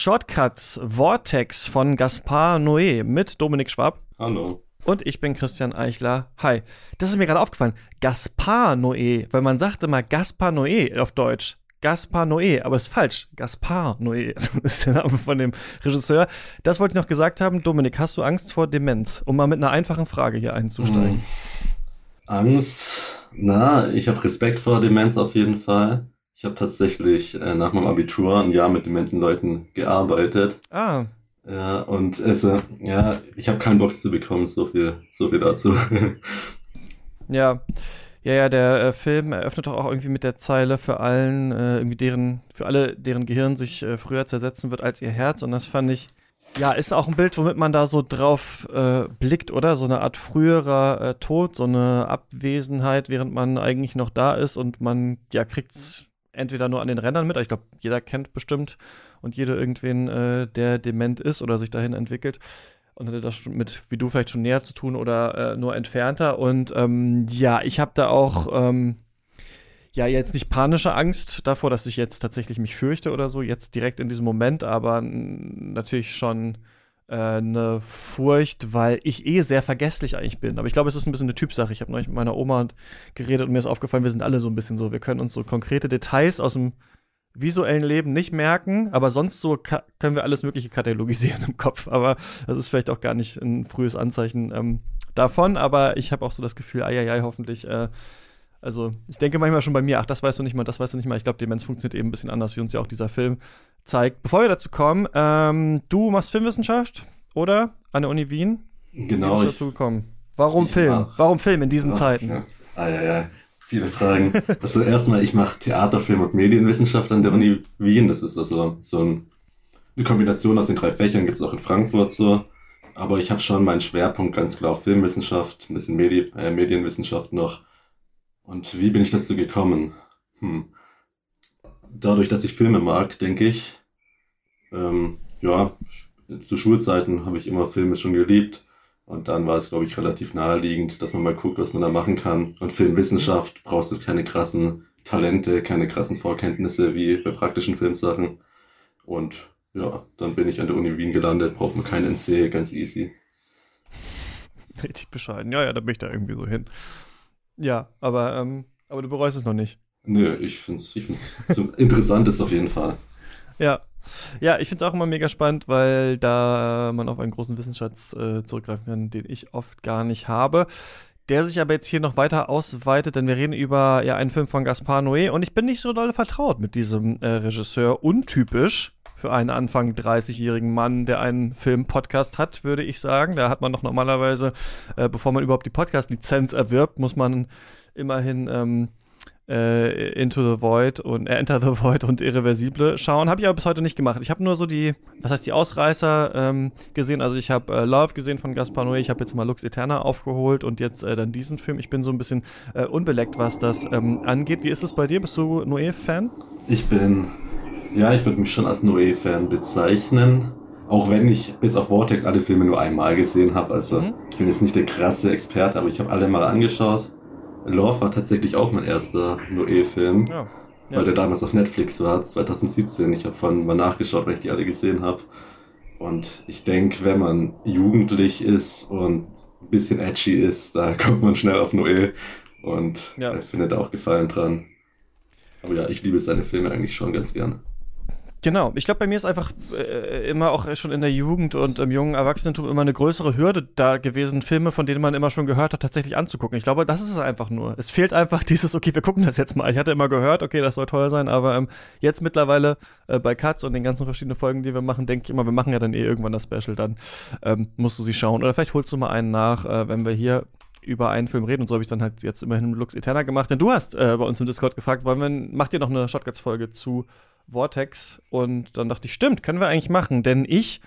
Shortcuts Vortex von Gaspar Noé mit Dominik Schwab. Hallo. Und ich bin Christian Eichler. Hi. Das ist mir gerade aufgefallen. Gaspar Noé, weil man sagt immer Gaspar Noé auf Deutsch. Gaspar Noé, aber ist falsch. Gaspar Noé ist der Name von dem Regisseur. Das wollte ich noch gesagt haben. Dominik, hast du Angst vor Demenz? Um mal mit einer einfachen Frage hier einzusteigen. Hm. Angst? Na, ich habe Respekt vor Demenz auf jeden Fall. Ich habe tatsächlich äh, nach meinem Abitur ein Jahr mit dementen Leuten gearbeitet. Ah. Ja, und also, ja, ich habe keinen Bock zu bekommen, so viel, so viel dazu. ja. Ja, ja, der äh, Film eröffnet doch auch irgendwie mit der Zeile für allen, äh, irgendwie deren, für alle, deren Gehirn sich äh, früher zersetzen wird als ihr Herz. Und das fand ich, ja, ist auch ein Bild, womit man da so drauf äh, blickt, oder? So eine Art früherer äh, Tod, so eine Abwesenheit, während man eigentlich noch da ist und man, ja, kriegt's entweder nur an den Rändern mit, ich glaube, jeder kennt bestimmt und jeder irgendwen, äh, der dement ist oder sich dahin entwickelt und hatte das mit, wie du vielleicht schon näher zu tun oder äh, nur entfernter. Und ähm, ja, ich habe da auch ähm, ja jetzt nicht panische Angst davor, dass ich jetzt tatsächlich mich fürchte oder so, jetzt direkt in diesem Moment, aber natürlich schon eine Furcht, weil ich eh sehr vergesslich eigentlich bin. Aber ich glaube, es ist ein bisschen eine Typsache. Ich habe neulich mit meiner Oma geredet und mir ist aufgefallen, wir sind alle so ein bisschen so. Wir können uns so konkrete Details aus dem visuellen Leben nicht merken, aber sonst so können wir alles Mögliche katalogisieren im Kopf. Aber das ist vielleicht auch gar nicht ein frühes Anzeichen ähm, davon. Aber ich habe auch so das Gefühl, ei, hoffentlich. Äh, also ich denke manchmal schon bei mir, ach, das weißt du nicht mal, das weißt du nicht mal. Ich glaube, Demenz funktioniert eben ein bisschen anders, wie uns ja auch dieser Film zeigt. Bevor wir dazu kommen, ähm, du machst Filmwissenschaft, oder? An der Uni Wien? Genau. Wie bist du dazu gekommen? Warum Film? Mach, Warum Film in diesen ach, Zeiten? Ja. Ah, ja, ja. Viele Fragen. Also erstmal, ich mache Theater, Film und Medienwissenschaft an der Uni Wien. Das ist also so ein, eine Kombination aus den drei Fächern, gibt es auch in Frankfurt so. Aber ich habe schon meinen Schwerpunkt ganz klar auf Filmwissenschaft, ein bisschen Medi äh, Medienwissenschaft noch. Und wie bin ich dazu gekommen? Hm. Dadurch, dass ich Filme mag, denke ich. Ähm, ja, zu Schulzeiten habe ich immer Filme schon geliebt. Und dann war es, glaube ich, relativ naheliegend, dass man mal guckt, was man da machen kann. Und Filmwissenschaft brauchst du keine krassen Talente, keine krassen Vorkenntnisse wie bei praktischen Filmsachen. Und ja, dann bin ich an der Uni Wien gelandet, braucht man keinen NC, ganz easy. Richtig bescheiden. Ja, ja, da bin ich da irgendwie so hin. Ja, aber, ähm, aber du bereust es noch nicht. Nö, ich finde es ich find's interessant ist auf jeden Fall. Ja, ja, ich finde es auch immer mega spannend, weil da man auf einen großen Wissensschatz äh, zurückgreifen kann, den ich oft gar nicht habe. Der sich aber jetzt hier noch weiter ausweitet, denn wir reden über ja, einen Film von Gaspar Noé und ich bin nicht so doll vertraut mit diesem äh, Regisseur. Untypisch für einen Anfang 30-jährigen Mann, der einen Film-Podcast hat, würde ich sagen. Da hat man doch normalerweise, äh, bevor man überhaupt die Podcast-Lizenz erwirbt, muss man immerhin ähm, äh, Into the Void und äh, Enter the Void und Irreversible schauen. Habe ich aber bis heute nicht gemacht. Ich habe nur so die, was heißt die Ausreißer ähm, gesehen. Also ich habe äh, Love gesehen von Gaspar Noé. Ich habe jetzt mal Lux Eterna aufgeholt und jetzt äh, dann diesen Film. Ich bin so ein bisschen äh, unbeleckt, was das ähm, angeht. Wie ist es bei dir? Bist du Noé-Fan? Ich bin, ja, ich würde mich schon als Noé-Fan bezeichnen. Auch wenn ich bis auf Vortex alle Filme nur einmal gesehen habe. Also mhm. ich bin jetzt nicht der krasse Experte, aber ich habe alle mal angeschaut. Love war tatsächlich auch mein erster Noé-Film, ja. ja. weil der damals auf Netflix war, 2017. Ich habe vorhin mal nachgeschaut, weil ich die alle gesehen habe. Und ich denke, wenn man jugendlich ist und ein bisschen edgy ist, da kommt man schnell auf Noé und ja. findet auch Gefallen dran. Aber ja, ich liebe seine Filme eigentlich schon ganz gern. Genau, ich glaube, bei mir ist einfach äh, immer auch schon in der Jugend und im jungen Erwachsenentum immer eine größere Hürde da gewesen, Filme, von denen man immer schon gehört hat, tatsächlich anzugucken. Ich glaube, das ist es einfach nur. Es fehlt einfach dieses, okay, wir gucken das jetzt mal. Ich hatte immer gehört, okay, das soll teuer sein, aber ähm, jetzt mittlerweile äh, bei Cuts und den ganzen verschiedenen Folgen, die wir machen, denke ich immer, wir machen ja dann eh irgendwann das Special, dann ähm, musst du sie schauen. Oder vielleicht holst du mal einen nach, äh, wenn wir hier über einen Film reden und so habe ich dann halt jetzt immerhin Lux Eterna gemacht. Denn du hast äh, bei uns im Discord gefragt, wollen wir, macht ihr noch eine Shotguns-Folge zu Vortex. Und dann dachte ich, stimmt, können wir eigentlich machen, denn ich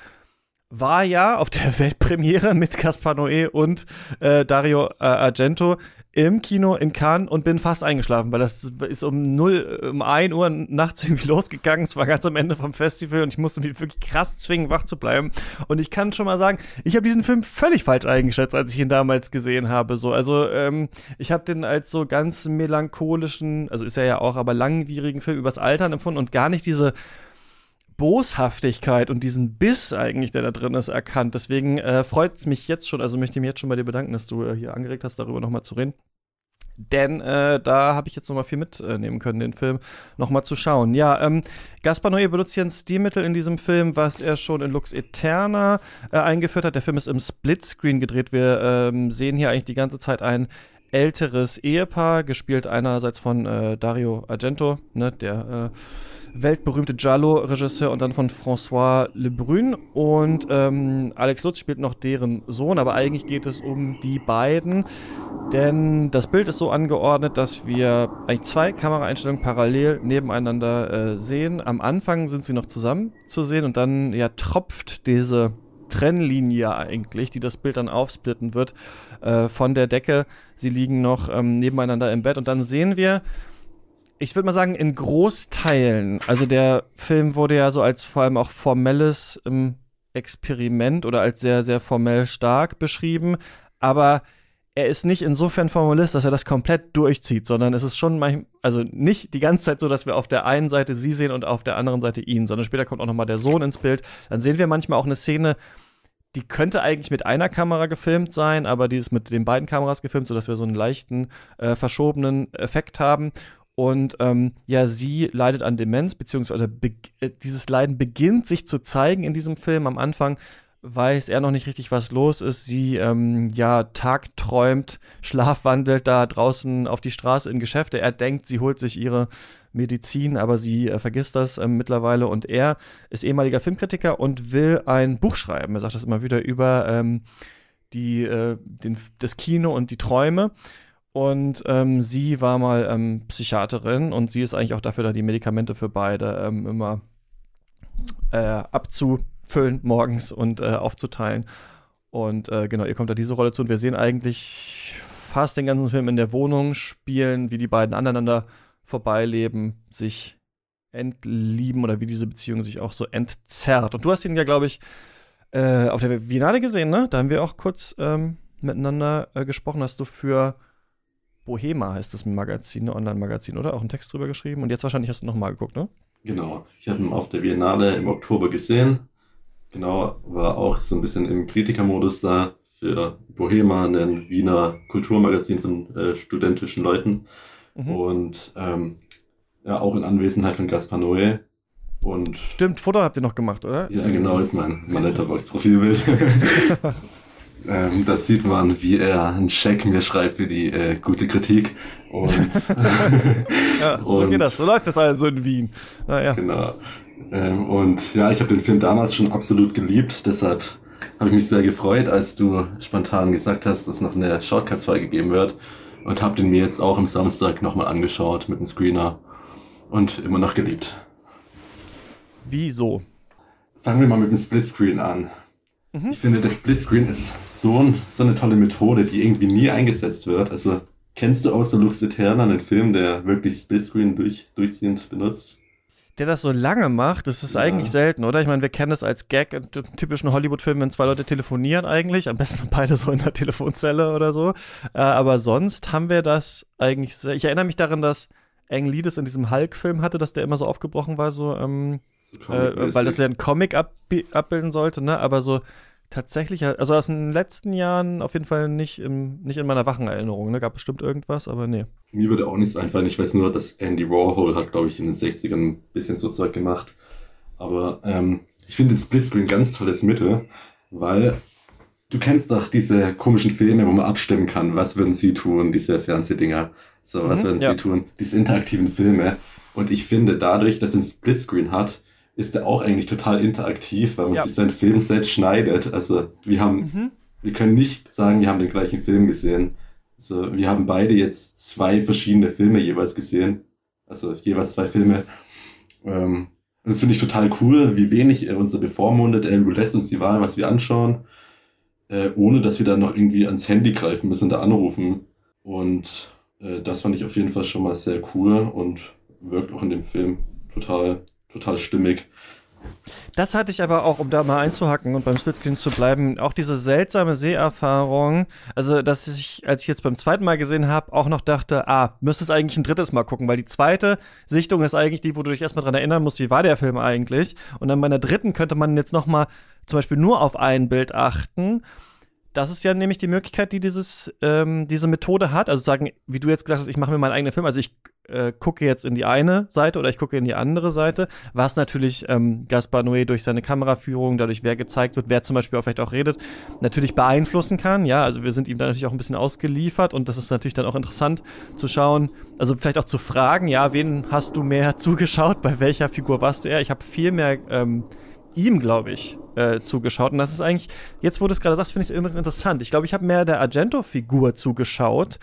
war ja auf der Weltpremiere mit Caspar Noé und äh, Dario äh, Argento im Kino in Cannes und bin fast eingeschlafen, weil das ist um 0, um 1 Uhr nachts irgendwie losgegangen. Es war ganz am Ende vom Festival und ich musste mich wirklich krass zwingen, wach zu bleiben. Und ich kann schon mal sagen, ich habe diesen Film völlig falsch eingeschätzt, als ich ihn damals gesehen habe. So, also ähm, ich habe den als so ganz melancholischen, also ist er ja auch, aber langwierigen Film übers Altern empfunden und gar nicht diese Boshaftigkeit und diesen Biss eigentlich, der da drin ist, erkannt. Deswegen äh, freut es mich jetzt schon, also möchte ich mich jetzt schon bei dir bedanken, dass du äh, hier angeregt hast, darüber nochmal zu reden. Denn äh, da habe ich jetzt nochmal viel mitnehmen können, den Film nochmal zu schauen. Ja, ähm, Gaspar Noé benutzt hier ein Stilmittel in diesem Film, was er schon in Lux Eterna äh, eingeführt hat. Der Film ist im Splitscreen gedreht. Wir ähm, sehen hier eigentlich die ganze Zeit ein älteres Ehepaar, gespielt einerseits von äh, Dario Argento, ne, der äh, weltberühmte Giallo-Regisseur und dann von François Lebrun. Und ähm, Alex Lutz spielt noch deren Sohn, aber eigentlich geht es um die beiden. Denn das Bild ist so angeordnet, dass wir eigentlich zwei Kameraeinstellungen parallel nebeneinander äh, sehen. Am Anfang sind sie noch zusammen zu sehen und dann ja tropft diese Trennlinie eigentlich, die das Bild dann aufsplitten wird, äh, von der Decke. Sie liegen noch ähm, nebeneinander im Bett und dann sehen wir, ich würde mal sagen, in Großteilen. Also der Film wurde ja so als vor allem auch formelles ähm, Experiment oder als sehr, sehr formell stark beschrieben. Aber er ist nicht insofern Formalist, dass er das komplett durchzieht, sondern es ist schon manchmal, also nicht die ganze Zeit so, dass wir auf der einen Seite sie sehen und auf der anderen Seite ihn, sondern später kommt auch nochmal der Sohn ins Bild. Dann sehen wir manchmal auch eine Szene, die könnte eigentlich mit einer Kamera gefilmt sein, aber die ist mit den beiden Kameras gefilmt, sodass wir so einen leichten, äh, verschobenen Effekt haben. Und ähm, ja, sie leidet an Demenz, beziehungsweise äh, dieses Leiden beginnt sich zu zeigen in diesem Film. Am Anfang weiß er noch nicht richtig, was los ist. Sie ähm, ja tagträumt, schlafwandelt da draußen auf die Straße in Geschäfte. Er denkt, sie holt sich ihre Medizin, aber sie äh, vergisst das äh, mittlerweile. Und er ist ehemaliger Filmkritiker und will ein Buch schreiben. Er sagt das immer wieder über ähm, die, äh, den, das Kino und die Träume. Und ähm, sie war mal ähm, Psychiaterin und sie ist eigentlich auch dafür da, die Medikamente für beide ähm, immer äh, abzufüllen morgens und äh, aufzuteilen. Und äh, genau, ihr kommt da diese Rolle zu. Und wir sehen eigentlich fast den ganzen Film in der Wohnung spielen, wie die beiden aneinander vorbeileben, sich entlieben oder wie diese Beziehung sich auch so entzerrt. Und du hast ihn ja, glaube ich, äh, auf der Biennale gesehen, ne? Da haben wir auch kurz ähm, miteinander äh, gesprochen. Hast du für Bohema heißt das Magazin, Online-Magazin, oder? Auch einen Text drüber geschrieben. Und jetzt wahrscheinlich hast du nochmal geguckt, ne? Genau. Ich habe ihn auf der Biennale im Oktober gesehen. Genau, war auch so ein bisschen im Kritikermodus da für Bohema, ein Wiener Kulturmagazin von äh, studentischen Leuten. Mhm. Und ähm, ja, auch in Anwesenheit von Gaspar Noé. Und Stimmt, Foto habt ihr noch gemacht, oder? Ja, genau, ist mein, mein Letterbox-Profilbild. Ähm, da sieht man, wie er einen Scheck mir schreibt für die äh, gute Kritik. Und, ja, so und, geht das. So läuft das also in Wien. Naja. Genau. Ähm, und ja, ich habe den Film damals schon absolut geliebt. Deshalb habe ich mich sehr gefreut, als du spontan gesagt hast, dass noch eine Shortcuts-Folge geben wird. Und habe den mir jetzt auch am Samstag nochmal angeschaut mit dem Screener. Und immer noch geliebt. Wieso? Fangen wir mal mit dem Splitscreen an. Mhm. Ich finde, der Splitscreen ist so, ein, so eine tolle Methode, die irgendwie nie eingesetzt wird. Also, kennst du außer Lux Eterna einen Film, der wirklich Splitscreen durch, durchziehend benutzt? der das so lange macht, das ist ja. eigentlich selten, oder? Ich meine, wir kennen das als Gag in typischen Hollywood-Filmen, wenn zwei Leute telefonieren eigentlich, am besten beide so in der Telefonzelle oder so. Äh, aber sonst haben wir das eigentlich sehr. Ich erinnere mich daran, dass Ang Lee das in diesem Hulk-Film hatte, dass der immer so aufgebrochen war, so, ähm, so äh, weil das ja ein Comic ab abbilden sollte, ne? Aber so tatsächlich, also aus den letzten Jahren auf jeden Fall nicht, im, nicht in meiner wachen Erinnerung. Ne? Gab bestimmt irgendwas, aber nee. Mir würde auch nichts einfallen. Ich weiß nur, dass Andy Warhol hat, glaube ich, in den 60ern ein bisschen so Zeug gemacht. Aber ähm, ich finde den Splitscreen ganz tolles Mittel, weil du kennst doch diese komischen Filme, wo man abstimmen kann, was würden sie tun, diese Fernsehdinger. So, was mhm, würden ja. sie tun? Diese interaktiven Filme. Und ich finde, dadurch, dass er einen Splitscreen hat, ist er auch eigentlich total interaktiv, weil man ja. sich seinen Film selbst schneidet. Also wir haben, mhm. wir können nicht sagen, wir haben den gleichen Film gesehen. Also wir haben beide jetzt zwei verschiedene Filme jeweils gesehen. Also jeweils zwei Filme. Ähm, das finde ich total cool, wie wenig er uns da bevormundet. Er lässt uns die Wahl, was wir anschauen, äh, ohne dass wir dann noch irgendwie ans Handy greifen müssen, da anrufen. Und äh, das fand ich auf jeden Fall schon mal sehr cool und wirkt auch in dem Film total total stimmig. Das hatte ich aber auch, um da mal einzuhacken und beim Splitscreen zu bleiben, auch diese seltsame Seherfahrung. Also, dass ich, als ich jetzt beim zweiten Mal gesehen habe, auch noch dachte, ah, müsste es eigentlich ein drittes Mal gucken, weil die zweite Sichtung ist eigentlich die, wo du dich erstmal dran erinnern musst, wie war der Film eigentlich. Und dann bei der dritten könnte man jetzt noch mal zum Beispiel nur auf ein Bild achten das ist ja nämlich die Möglichkeit, die dieses, ähm, diese Methode hat. Also sagen, wie du jetzt gesagt hast, ich mache mir meinen eigenen Film. Also ich äh, gucke jetzt in die eine Seite oder ich gucke in die andere Seite, was natürlich ähm, Gaspar Noé durch seine Kameraführung, dadurch wer gezeigt wird, wer zum Beispiel auch vielleicht auch redet, natürlich beeinflussen kann. Ja, also wir sind ihm da natürlich auch ein bisschen ausgeliefert und das ist natürlich dann auch interessant zu schauen, also vielleicht auch zu fragen, ja, wen hast du mehr zugeschaut, bei welcher Figur warst du eher? Ich habe viel mehr ähm, ihm, glaube ich, äh, zugeschaut. Und das ist eigentlich, jetzt wo du es gerade sagst, finde ich es übrigens interessant. Ich glaube, ich habe mehr der Argento-Figur zugeschaut.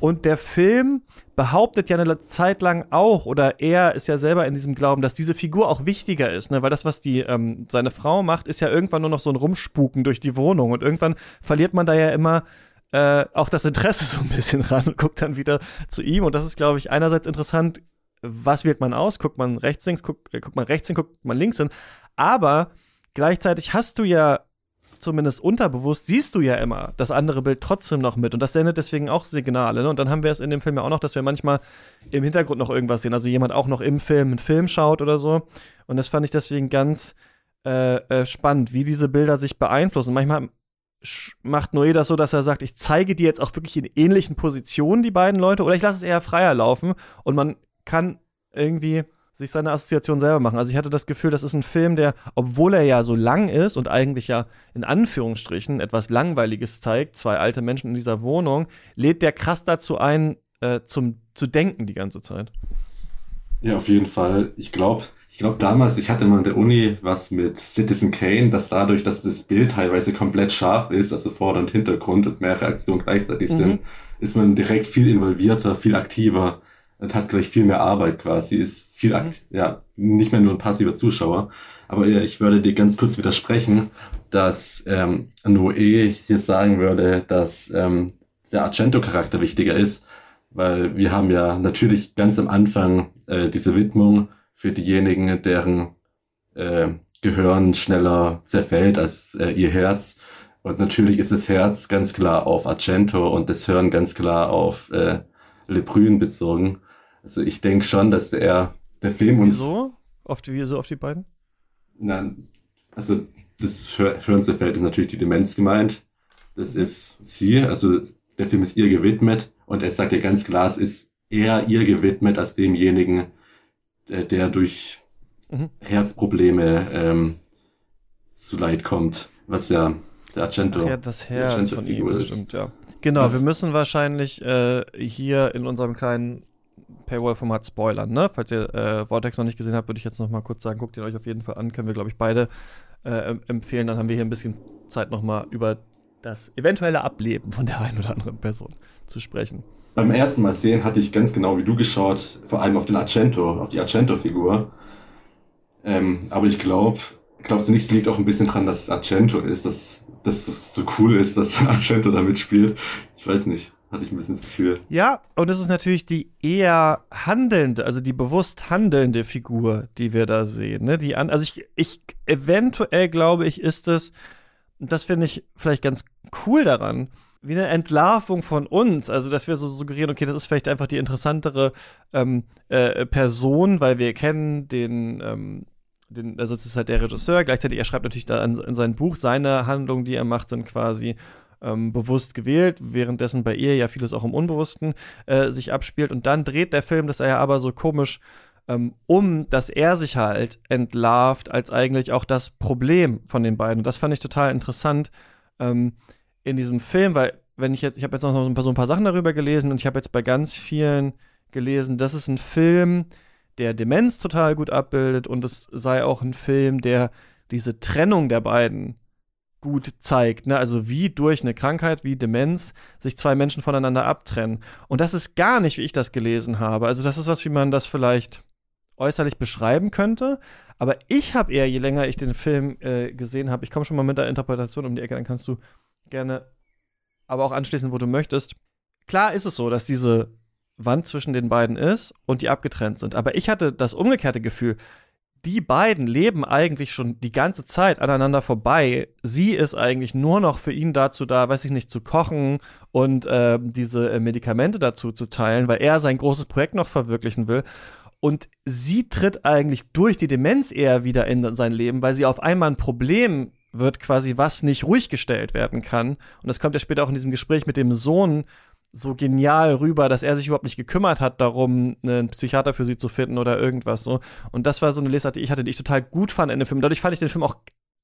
Und der Film behauptet ja eine Zeit lang auch, oder er ist ja selber in diesem Glauben, dass diese Figur auch wichtiger ist, ne? weil das, was die ähm, seine Frau macht, ist ja irgendwann nur noch so ein Rumspuken durch die Wohnung und irgendwann verliert man da ja immer äh, auch das Interesse so ein bisschen ran und guckt dann wieder zu ihm und das ist, glaube ich, einerseits interessant, was wählt man aus? Guckt man rechts, links, guckt, äh, guckt man rechts hin, guckt man links hin. Aber gleichzeitig hast du ja zumindest unterbewusst, siehst du ja immer das andere Bild trotzdem noch mit. Und das sendet deswegen auch Signale. Ne? Und dann haben wir es in dem Film ja auch noch, dass wir manchmal im Hintergrund noch irgendwas sehen. Also jemand auch noch im Film einen Film schaut oder so. Und das fand ich deswegen ganz äh, äh, spannend, wie diese Bilder sich beeinflussen. Manchmal macht Noé das so, dass er sagt, ich zeige dir jetzt auch wirklich in ähnlichen Positionen die beiden Leute oder ich lasse es eher freier laufen und man kann irgendwie sich seine Assoziation selber machen. Also ich hatte das Gefühl, das ist ein Film, der, obwohl er ja so lang ist und eigentlich ja in Anführungsstrichen etwas Langweiliges zeigt, zwei alte Menschen in dieser Wohnung, lädt der krass dazu ein, äh, zum zu denken die ganze Zeit. Ja, auf jeden Fall. Ich glaube, ich glaube damals, ich hatte mal in der Uni was mit Citizen Kane, dass dadurch, dass das Bild teilweise komplett scharf ist, also Vorder- und Hintergrund und mehrere Aktionen gleichzeitig mhm. sind, ist man direkt viel involvierter, viel aktiver und hat gleich viel mehr Arbeit quasi, ist viel akt mhm. ja, nicht mehr nur ein passiver Zuschauer. Aber ich würde dir ganz kurz widersprechen, dass ähm, Noé hier sagen würde, dass ähm, der Argento-Charakter wichtiger ist, weil wir haben ja natürlich ganz am Anfang äh, diese Widmung für diejenigen, deren äh, Gehirn schneller zerfällt als äh, ihr Herz. Und natürlich ist das Herz ganz klar auf Argento und das Hirn ganz klar auf äh, Le Brun bezogen. Also ich denke schon, dass der, der Film uns. Wieso? Auf die, wieso auf die beiden? Nein, also das Hörensefeld ist natürlich die Demenz gemeint. Das mhm. ist sie, also der Film ist ihr gewidmet und er sagt ja ganz klar, es ist eher ihr gewidmet als demjenigen, der, der durch mhm. Herzprobleme ähm, zu Leid kommt, was ja der Argento, Ach ja, das Herz von ihm, ist. Stimmt, ja. Genau, was, wir müssen wahrscheinlich äh, hier in unserem kleinen Paywall-Format spoilern, ne? Falls ihr äh, Vortex noch nicht gesehen habt, würde ich jetzt noch mal kurz sagen, guckt ihn euch auf jeden Fall an. Können wir, glaube ich, beide äh, empfehlen. Dann haben wir hier ein bisschen Zeit noch mal über das eventuelle Ableben von der einen oder anderen Person zu sprechen. Beim ersten Mal sehen hatte ich ganz genau wie du geschaut, vor allem auf den Argento, auf die Argento-Figur. Ähm, aber ich glaube, glaubst du nicht, es liegt auch ein bisschen dran, dass es Argento ist, dass das so cool ist, dass Argento da mitspielt. Ich weiß nicht hatte ich ein bisschen das Gefühl. Ja, und es ist natürlich die eher handelnde, also die bewusst handelnde Figur, die wir da sehen. Ne? Die an, also ich, ich, eventuell glaube ich, ist es, das finde ich vielleicht ganz cool daran, wie eine Entlarvung von uns. Also, dass wir so suggerieren, okay, das ist vielleicht einfach die interessantere ähm, äh, Person, weil wir kennen den, ähm, den, also es ist halt der Regisseur, gleichzeitig er schreibt natürlich da in, in sein Buch, seine Handlungen, die er macht, sind quasi ähm, bewusst gewählt, währenddessen bei ihr ja vieles auch im Unbewussten äh, sich abspielt. Und dann dreht der Film das ja aber so komisch ähm, um, dass er sich halt entlarvt als eigentlich auch das Problem von den beiden. Und das fand ich total interessant ähm, in diesem Film, weil wenn ich jetzt, ich habe jetzt noch so ein, paar, so ein paar Sachen darüber gelesen und ich habe jetzt bei ganz vielen gelesen, das ist ein Film, der Demenz total gut abbildet und es sei auch ein Film, der diese Trennung der beiden gut zeigt. Ne? Also wie durch eine Krankheit wie Demenz sich zwei Menschen voneinander abtrennen. Und das ist gar nicht, wie ich das gelesen habe. Also das ist was, wie man das vielleicht äußerlich beschreiben könnte. Aber ich habe eher, je länger ich den Film äh, gesehen habe, ich komme schon mal mit der Interpretation um die Ecke, dann kannst du gerne aber auch anschließen, wo du möchtest. Klar ist es so, dass diese Wand zwischen den beiden ist und die abgetrennt sind. Aber ich hatte das umgekehrte Gefühl, die beiden leben eigentlich schon die ganze Zeit aneinander vorbei. Sie ist eigentlich nur noch für ihn dazu da, weiß ich nicht, zu kochen und äh, diese Medikamente dazu zu teilen, weil er sein großes Projekt noch verwirklichen will. Und sie tritt eigentlich durch die Demenz eher wieder in sein Leben, weil sie auf einmal ein Problem wird, quasi was nicht ruhig gestellt werden kann. Und das kommt ja später auch in diesem Gespräch mit dem Sohn so genial rüber, dass er sich überhaupt nicht gekümmert hat darum, einen Psychiater für sie zu finden oder irgendwas so. Und das war so eine Lesart, die ich hatte, die ich total gut fand in dem Film. Dadurch fand ich den Film auch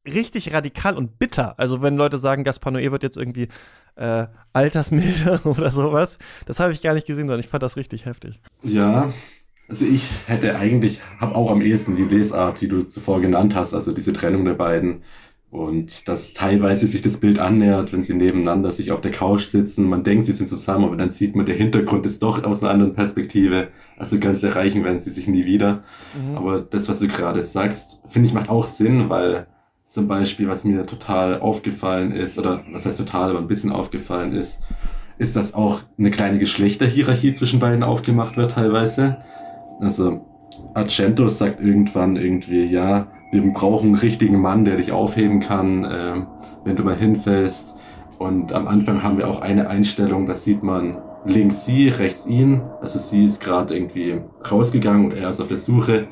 richtig radikal und bitter. Also wenn Leute sagen, Gaspar Noé wird jetzt irgendwie äh, altersmilde oder sowas, das habe ich gar nicht gesehen, sondern ich fand das richtig heftig. Ja, also ich hätte eigentlich, habe auch am ehesten die Lesart, die du zuvor genannt hast, also diese Trennung der beiden. Und dass teilweise sich das Bild annähert, wenn sie nebeneinander sich auf der Couch sitzen. Man denkt, sie sind zusammen, aber dann sieht man, der Hintergrund ist doch aus einer anderen Perspektive. Also ganz erreichen werden sie sich nie wieder. Mhm. Aber das, was du gerade sagst, finde ich, macht auch Sinn, weil zum Beispiel, was mir total aufgefallen ist, oder was heißt total, aber ein bisschen aufgefallen ist, ist, dass auch eine kleine Geschlechterhierarchie zwischen beiden aufgemacht wird teilweise. Also Argento sagt irgendwann irgendwie, ja, wir brauchen einen richtigen Mann, der dich aufheben kann, äh, wenn du mal hinfällst. Und am Anfang haben wir auch eine Einstellung, da sieht man links sie, rechts ihn. Also sie ist gerade irgendwie rausgegangen und er ist auf der Suche.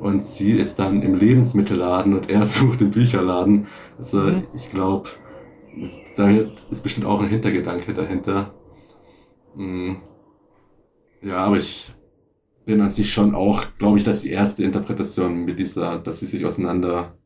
Und sie ist dann im Lebensmittelladen und er sucht im Bücherladen. Also mhm. ich glaube, da ist bestimmt auch ein Hintergedanke dahinter. Mhm. Ja, aber ich bin an sich schon auch, glaube ich, dass die erste Interpretation mit dieser, dass sie sich auseinander,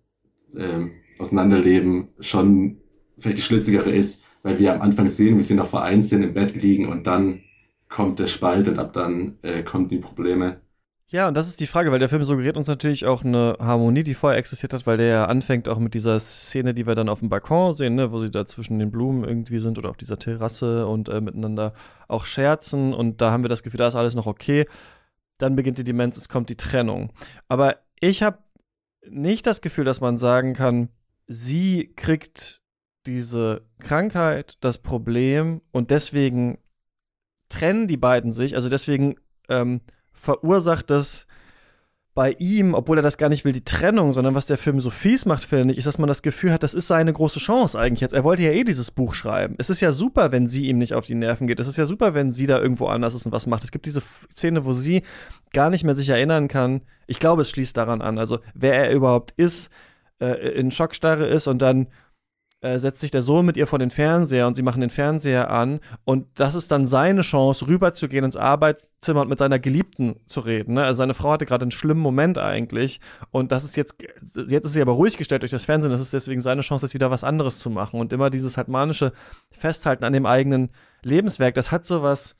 ähm, auseinanderleben, schon vielleicht die schlüssigere ist, weil wir am Anfang sehen, wie sie noch vereint sind, im Bett liegen und dann kommt der Spalt und ab dann äh, kommen die Probleme. Ja, und das ist die Frage, weil der Film suggeriert uns natürlich auch eine Harmonie, die vorher existiert hat, weil der ja anfängt auch mit dieser Szene, die wir dann auf dem Balkon sehen, ne, wo sie da zwischen den Blumen irgendwie sind oder auf dieser Terrasse und äh, miteinander auch scherzen und da haben wir das Gefühl, da ist alles noch okay dann beginnt die Demenz, es kommt die Trennung. Aber ich habe nicht das Gefühl, dass man sagen kann, sie kriegt diese Krankheit, das Problem und deswegen trennen die beiden sich, also deswegen ähm, verursacht das bei ihm, obwohl er das gar nicht will, die Trennung, sondern was der Film so fies macht, finde ich, ist, dass man das Gefühl hat, das ist seine große Chance eigentlich jetzt. Er wollte ja eh dieses Buch schreiben. Es ist ja super, wenn sie ihm nicht auf die Nerven geht. Es ist ja super, wenn sie da irgendwo anders ist und was macht. Es gibt diese Szene, wo sie gar nicht mehr sich erinnern kann. Ich glaube, es schließt daran an. Also, wer er überhaupt ist, äh, in Schockstarre ist und dann äh, setzt sich der Sohn mit ihr vor den Fernseher und sie machen den Fernseher an und das ist dann seine Chance, rüberzugehen ins Arbeitszimmer und mit seiner Geliebten zu reden. Ne? Also seine Frau hatte gerade einen schlimmen Moment eigentlich und das ist jetzt, jetzt ist sie aber ruhig gestellt durch das Fernsehen, das ist deswegen seine Chance, jetzt wieder was anderes zu machen und immer dieses halt manische Festhalten an dem eigenen Lebenswerk, das hat sowas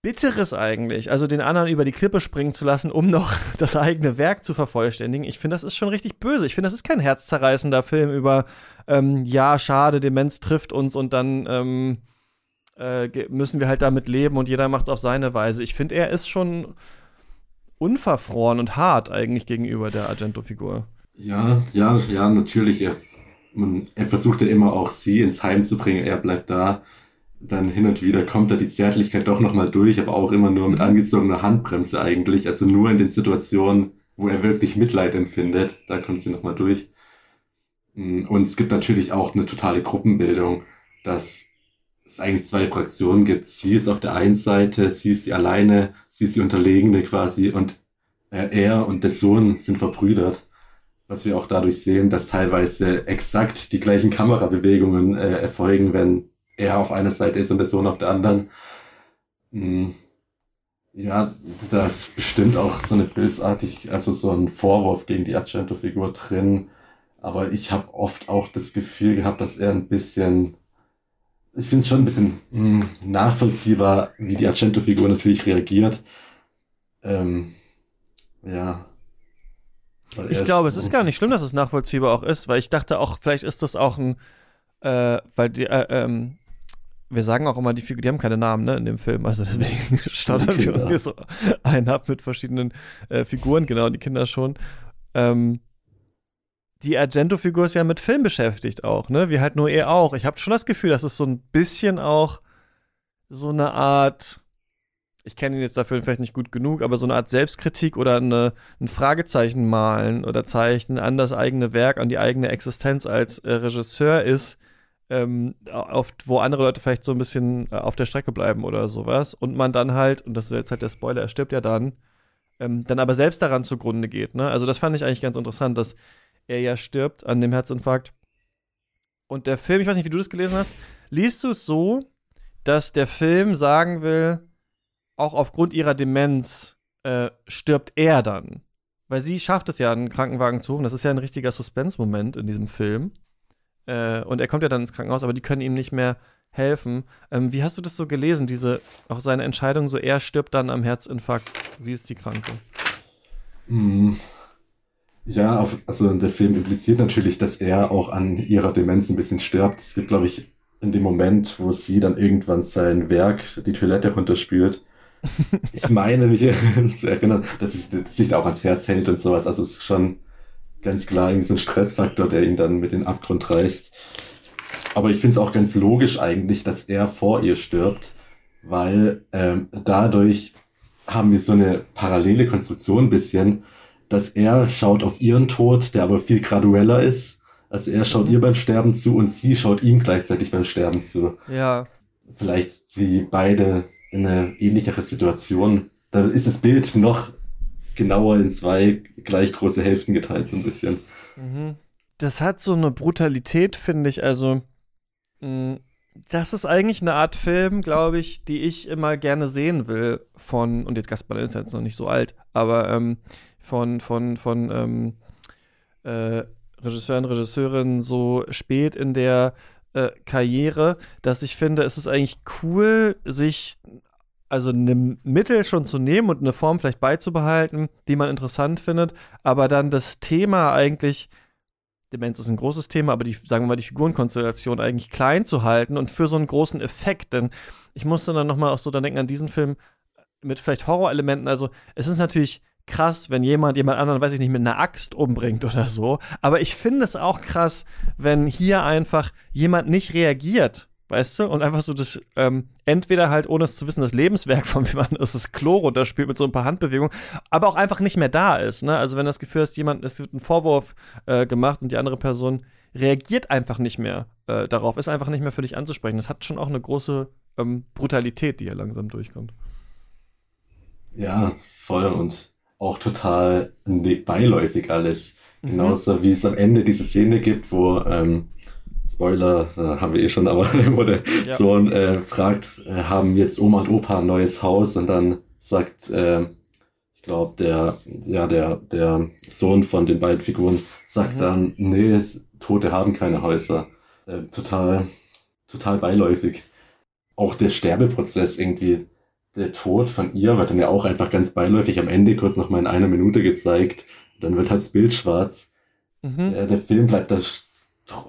Bitteres eigentlich, also den anderen über die Klippe springen zu lassen, um noch das eigene Werk zu vervollständigen. Ich finde, das ist schon richtig böse. Ich finde, das ist kein herzzerreißender Film über, ähm, ja, schade, Demenz trifft uns und dann ähm, äh, müssen wir halt damit leben und jeder macht es auf seine Weise. Ich finde, er ist schon unverfroren und hart eigentlich gegenüber der Argento-Figur. Ja, ja, ja, natürlich. Er, man, er versucht ja immer auch, sie ins Heim zu bringen. Er bleibt da dann hin und wieder kommt da die Zärtlichkeit doch nochmal durch, aber auch immer nur mit mhm. angezogener Handbremse eigentlich. Also nur in den Situationen, wo er wirklich Mitleid empfindet, da kommt sie nochmal durch. Mm, und es gibt natürlich auch eine totale Gruppenbildung, dass es eigentlich zwei Fraktionen gibt. Sie ist auf der einen Seite, sie ist die alleine, sie ist die Unterlegene quasi und er und der Sohn sind verbrüdert. Was wir auch dadurch sehen, dass teilweise exakt die gleichen Kamerabewegungen äh, erfolgen, wenn er auf einer Seite ist und der Sohn auf der anderen. Hm. Ja, da ist bestimmt auch so eine bösartig, also so ein Vorwurf gegen die Argento-Figur drin. Aber ich habe oft auch das Gefühl gehabt, dass er ein bisschen, ich finde es schon ein bisschen mh, hm, nachvollziehbar, wie die Argento-Figur natürlich reagiert. Ähm, ja. Ich glaube, es ist gar nicht schlimm, dass es nachvollziehbar auch ist, weil ich dachte auch, vielleicht ist das auch ein, äh, weil die, äh, ähm, wir sagen auch immer, die Figuren, die haben keine Namen, ne, in dem Film. Also deswegen stottern wir uns hier so einen ab mit verschiedenen äh, Figuren, genau, die Kinder schon. Ähm, die Argento-Figur ist ja mit Film beschäftigt auch, ne? Wie halt nur er auch. Ich habe schon das Gefühl, dass es so ein bisschen auch so eine Art ich kenne ihn jetzt dafür vielleicht nicht gut genug, aber so eine Art Selbstkritik oder eine, ein Fragezeichen malen oder zeichnen an das eigene Werk, an die eigene Existenz als äh, Regisseur ist, ähm, auf, wo andere Leute vielleicht so ein bisschen äh, auf der Strecke bleiben oder sowas. Und man dann halt, und das ist jetzt halt der Spoiler, er stirbt ja dann, ähm, dann aber selbst daran zugrunde geht. Ne? Also das fand ich eigentlich ganz interessant, dass er ja stirbt an dem Herzinfarkt. Und der Film, ich weiß nicht, wie du das gelesen hast, liest du es so, dass der Film sagen will, auch aufgrund ihrer Demenz äh, stirbt er dann. Weil sie schafft es ja, einen Krankenwagen zu rufen. Das ist ja ein richtiger Suspense-Moment in diesem Film. Äh, und er kommt ja dann ins Krankenhaus, aber die können ihm nicht mehr helfen. Ähm, wie hast du das so gelesen, diese, auch seine Entscheidung, so er stirbt dann am Herzinfarkt, sie ist die Kranke? Mm. Ja, auf, also der Film impliziert natürlich, dass er auch an ihrer Demenz ein bisschen stirbt. Es gibt, glaube ich, in dem Moment, wo sie dann irgendwann sein Werk, die Toilette runterspült, ich meine mich zu erinnern, dass sich sich da auch ans Herz hält und sowas. Also es ist schon ganz klar irgendwie so ein Stressfaktor, der ihn dann mit den Abgrund reißt. Aber ich finde es auch ganz logisch eigentlich, dass er vor ihr stirbt, weil ähm, dadurch haben wir so eine parallele Konstruktion ein bisschen, dass er schaut auf ihren Tod, der aber viel gradueller ist. Also er schaut mhm. ihr beim Sterben zu und sie schaut ihm gleichzeitig beim Sterben zu. Ja. Vielleicht sie beide in eine ähnlichere Situation. Da ist das Bild noch genauer in zwei gleich große Hälften geteilt, so ein bisschen. Mhm. Das hat so eine Brutalität, finde ich. Also, mm, das ist eigentlich eine Art Film, glaube ich, die ich immer gerne sehen will von, und jetzt Gaspar ist jetzt noch nicht so alt, aber ähm, von, von, von ähm, äh, Regisseuren, Regisseurinnen so spät in der äh, Karriere, dass ich finde, es ist eigentlich cool, sich also ein Mittel schon zu nehmen und eine Form vielleicht beizubehalten, die man interessant findet, aber dann das Thema eigentlich, Demenz ist ein großes Thema, aber die, sagen wir mal, die Figurenkonstellation eigentlich klein zu halten und für so einen großen Effekt, denn ich musste dann nochmal auch so dann denken an diesen Film mit vielleicht Horrorelementen, also es ist natürlich krass, wenn jemand jemand anderen, weiß ich nicht, mit einer Axt umbringt oder so. Aber ich finde es auch krass, wenn hier einfach jemand nicht reagiert, weißt du, und einfach so das, ähm, entweder halt, ohne es zu wissen, das Lebenswerk von jemandem ist, das Klo runterspielt mit so ein paar Handbewegungen, aber auch einfach nicht mehr da ist, ne? Also wenn das Gefühl ist, jemand, es wird ein Vorwurf äh, gemacht und die andere Person reagiert einfach nicht mehr äh, darauf, ist einfach nicht mehr für dich anzusprechen. Das hat schon auch eine große ähm, Brutalität, die hier langsam durchkommt. Ja, voll und auch total beiläufig alles. Mhm. Genauso wie es am Ende diese Szene gibt, wo, ähm, Spoiler, äh, haben wir eh schon, aber der ja. Sohn äh, fragt, äh, haben jetzt Oma und Opa ein neues Haus und dann sagt, äh, ich glaube, der, ja, der, der Sohn von den beiden Figuren sagt mhm. dann, nee, Tote haben keine Häuser. Äh, total, total beiläufig. Auch der Sterbeprozess irgendwie der Tod von ihr wird dann ja auch einfach ganz beiläufig am Ende kurz noch mal in einer Minute gezeigt. Dann wird halt das Bild schwarz. Mhm. Der, der Film bleibt da,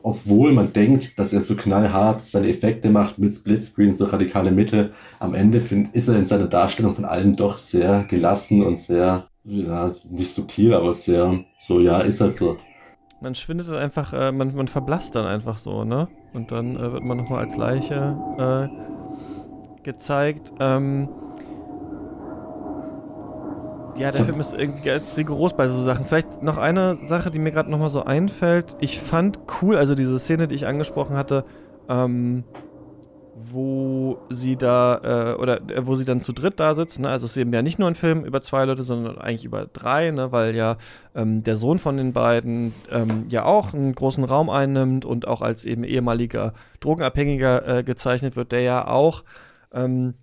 obwohl man denkt, dass er so knallhart seine Effekte macht mit Splitscreen, so radikale Mitte. Am Ende find, ist er in seiner Darstellung von allem doch sehr gelassen und sehr, ja, nicht subtil, aber sehr, so, ja, ist halt so. Man schwindet dann einfach, äh, man, man verblasst dann einfach so, ne? Und dann äh, wird man nochmal als Leiche äh, gezeigt. Ähm, ja, der Film ist irgendwie ganz rigoros bei so Sachen. Vielleicht noch eine Sache, die mir gerade nochmal so einfällt. Ich fand cool, also diese Szene, die ich angesprochen hatte, ähm, wo sie da, äh, oder äh, wo sie dann zu dritt da sitzen. Ne? Also es ist eben ja nicht nur ein Film über zwei Leute, sondern eigentlich über drei, ne? weil ja ähm, der Sohn von den beiden ähm, ja auch einen großen Raum einnimmt und auch als eben ehemaliger Drogenabhängiger äh, gezeichnet wird, der ja auch ähm,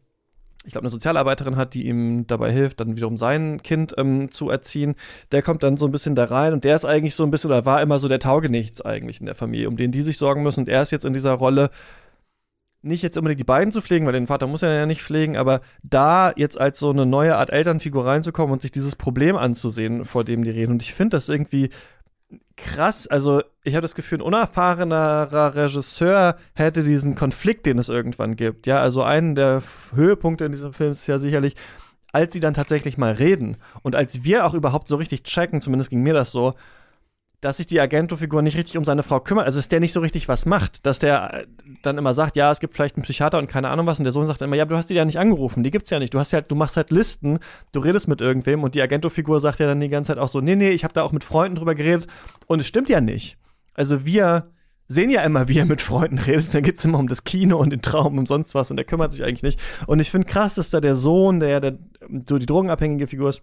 ich glaube, eine Sozialarbeiterin hat, die ihm dabei hilft, dann wiederum sein Kind ähm, zu erziehen. Der kommt dann so ein bisschen da rein und der ist eigentlich so ein bisschen, oder war immer so der Taugenichts eigentlich in der Familie, um den die sich sorgen müssen. Und er ist jetzt in dieser Rolle, nicht jetzt unbedingt die beiden zu pflegen, weil den Vater muss er ja nicht pflegen, aber da jetzt als so eine neue Art Elternfigur reinzukommen und sich dieses Problem anzusehen, vor dem die reden. Und ich finde das irgendwie krass. Also, ich habe das Gefühl, ein unerfahrenerer Regisseur hätte diesen Konflikt, den es irgendwann gibt. Ja, also einen der Höhepunkte in diesem Film ist ja sicherlich, als sie dann tatsächlich mal reden und als wir auch überhaupt so richtig checken, zumindest ging mir das so, dass sich die Agento-Figur nicht richtig um seine Frau kümmert, also dass der nicht so richtig was macht, dass der äh, dann immer sagt, ja, es gibt vielleicht einen Psychiater und keine Ahnung was, und der Sohn sagt immer, ja, aber du hast die ja nicht angerufen, die gibt's ja nicht, du hast ja, du machst halt Listen, du redest mit irgendwem und die Agento-Figur sagt ja dann die ganze Zeit auch so, nee, nee, ich habe da auch mit Freunden drüber geredet und es stimmt ja nicht. Also wir sehen ja immer, wie er mit Freunden redet. Dann geht's immer um das Kino und den Traum und sonst was und der kümmert sich eigentlich nicht. Und ich finde krass, dass da der Sohn, der, der so die drogenabhängige Figur ist,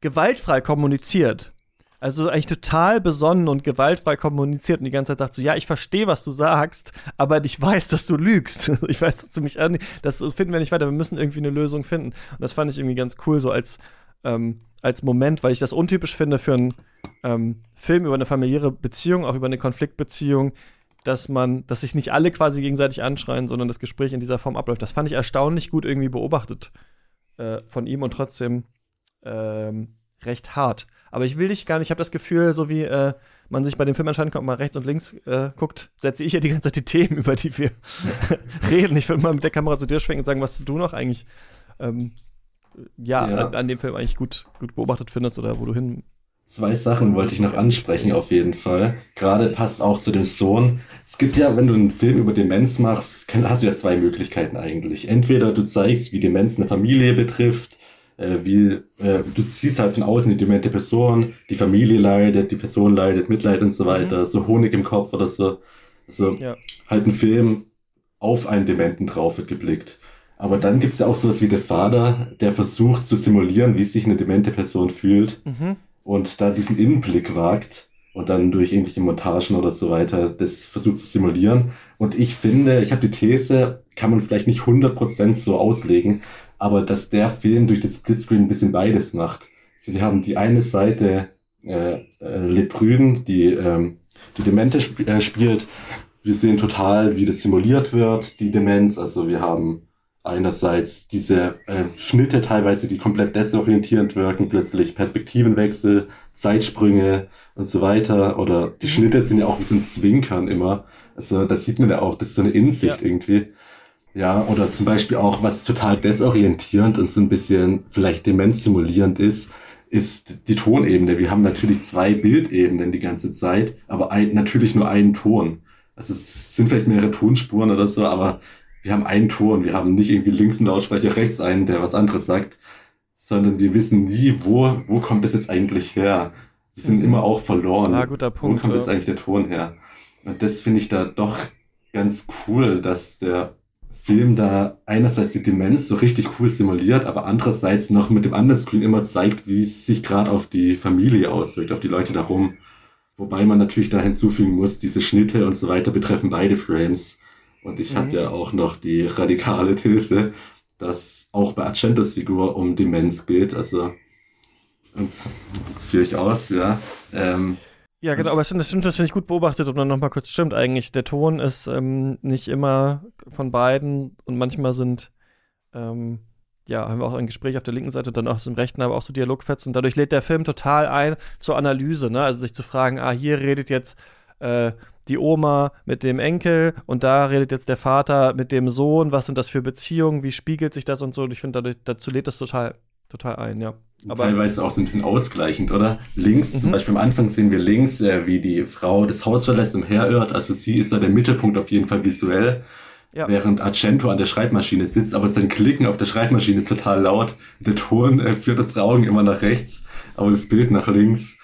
gewaltfrei kommuniziert. Also eigentlich total besonnen und gewaltfrei kommuniziert und die ganze Zeit sagt so, ja, ich verstehe, was du sagst, aber ich weiß, dass du lügst. ich weiß, dass du mich an, das finden wir nicht weiter. Wir müssen irgendwie eine Lösung finden. Und das fand ich irgendwie ganz cool, so als, ähm, als Moment, weil ich das untypisch finde für einen ähm, Film über eine familiäre Beziehung, auch über eine Konfliktbeziehung, dass man, dass sich nicht alle quasi gegenseitig anschreien, sondern das Gespräch in dieser Form abläuft. Das fand ich erstaunlich gut irgendwie beobachtet äh, von ihm und trotzdem ähm, recht hart. Aber ich will dich gar nicht, ich habe das Gefühl, so wie äh, man sich bei dem Film entscheiden kann, ob man rechts und links äh, guckt, setze ich ja die ganze Zeit die Themen, über die wir reden. Ich würde mal mit der Kamera zu dir schwenken und sagen, was du noch eigentlich ähm, ja, ja. An, an, dem Film eigentlich gut, gut beobachtet findest oder wo du hin. Zwei Sachen wollte ich noch ansprechen, auf jeden Fall. Gerade passt auch zu dem Sohn. Es gibt ja, wenn du einen Film über Demenz machst, hast du ja zwei Möglichkeiten eigentlich. Entweder du zeigst, wie Demenz eine Familie betrifft, äh, wie äh, du siehst halt von außen die demente Person, die Familie leidet, die Person leidet, Mitleid und so mhm. weiter, mhm. so Honig im Kopf oder so. Also ja. halt ein Film auf einen Dementen drauf wird geblickt. Aber dann gibt's ja auch sowas wie der Vater, der versucht zu simulieren, wie sich eine demente Person fühlt mhm. und da diesen Innenblick wagt und dann durch irgendwelche Montagen oder so weiter das versucht zu simulieren. Und ich finde, ich habe die These, kann man vielleicht nicht 100% so auslegen, aber dass der Film durch das Splitscreen ein bisschen beides macht. Sie haben die eine Seite äh, äh, Leprüden, die ähm, die Demente sp äh, spielt. Wir sehen total, wie das simuliert wird, die Demenz. Also wir haben einerseits diese äh, Schnitte teilweise, die komplett desorientierend wirken, plötzlich Perspektivenwechsel, Zeitsprünge und so weiter. Oder die mhm. Schnitte sind ja auch wie so ein Zwinkern immer. Also da sieht man ja auch, das ist so eine Insicht ja. irgendwie. Ja, oder zum Beispiel auch, was total desorientierend und so ein bisschen vielleicht demenzsimulierend ist, ist die Tonebene. Wir haben natürlich zwei Bildebenen die ganze Zeit, aber ein, natürlich nur einen Ton. Also es sind vielleicht mehrere Tonspuren oder so, aber wir haben einen Ton. Wir haben nicht irgendwie links einen Lautsprecher, rechts einen, der was anderes sagt, sondern wir wissen nie, wo, wo kommt das jetzt eigentlich her. Wir sind immer auch verloren. Ah, guter Punkt. Wo kommt jetzt eigentlich der Ton her? Und das finde ich da doch ganz cool, dass der Film da einerseits die Demenz so richtig cool simuliert, aber andererseits noch mit dem anderen Screen immer zeigt, wie es sich gerade auf die Familie auswirkt, auf die Leute darum. Wobei man natürlich da hinzufügen muss, diese Schnitte und so weiter betreffen beide Frames. Und ich mhm. habe ja auch noch die radikale These, dass auch bei Argentos Figur um Demenz geht. Also, das, das führe ich aus, ja. Ähm, ja, genau, aber das, das stimmt, das finde ich gut beobachtet und dann nochmal kurz stimmt eigentlich. Der Ton ist ähm, nicht immer von beiden und manchmal sind, ähm, ja, haben wir auch ein Gespräch auf der linken Seite, dann auch im rechten, aber auch so Dialogfetzen. Dadurch lädt der Film total ein zur Analyse, ne? Also sich zu fragen, ah, hier redet jetzt äh, die Oma mit dem Enkel und da redet jetzt der Vater mit dem Sohn, was sind das für Beziehungen, wie spiegelt sich das und so. Und ich finde, dazu lädt das total, total ein, ja. Aber teilweise auch so ein bisschen ausgleichend, oder? Links, mhm. zum Beispiel am Anfang sehen wir links, äh, wie die Frau das Haus verlässt und herirrt. Also sie ist da der Mittelpunkt auf jeden Fall visuell. Ja. Während Argento an der Schreibmaschine sitzt, aber sein Klicken auf der Schreibmaschine ist total laut. Der Ton äh, führt unsere Augen immer nach rechts, aber das Bild nach links.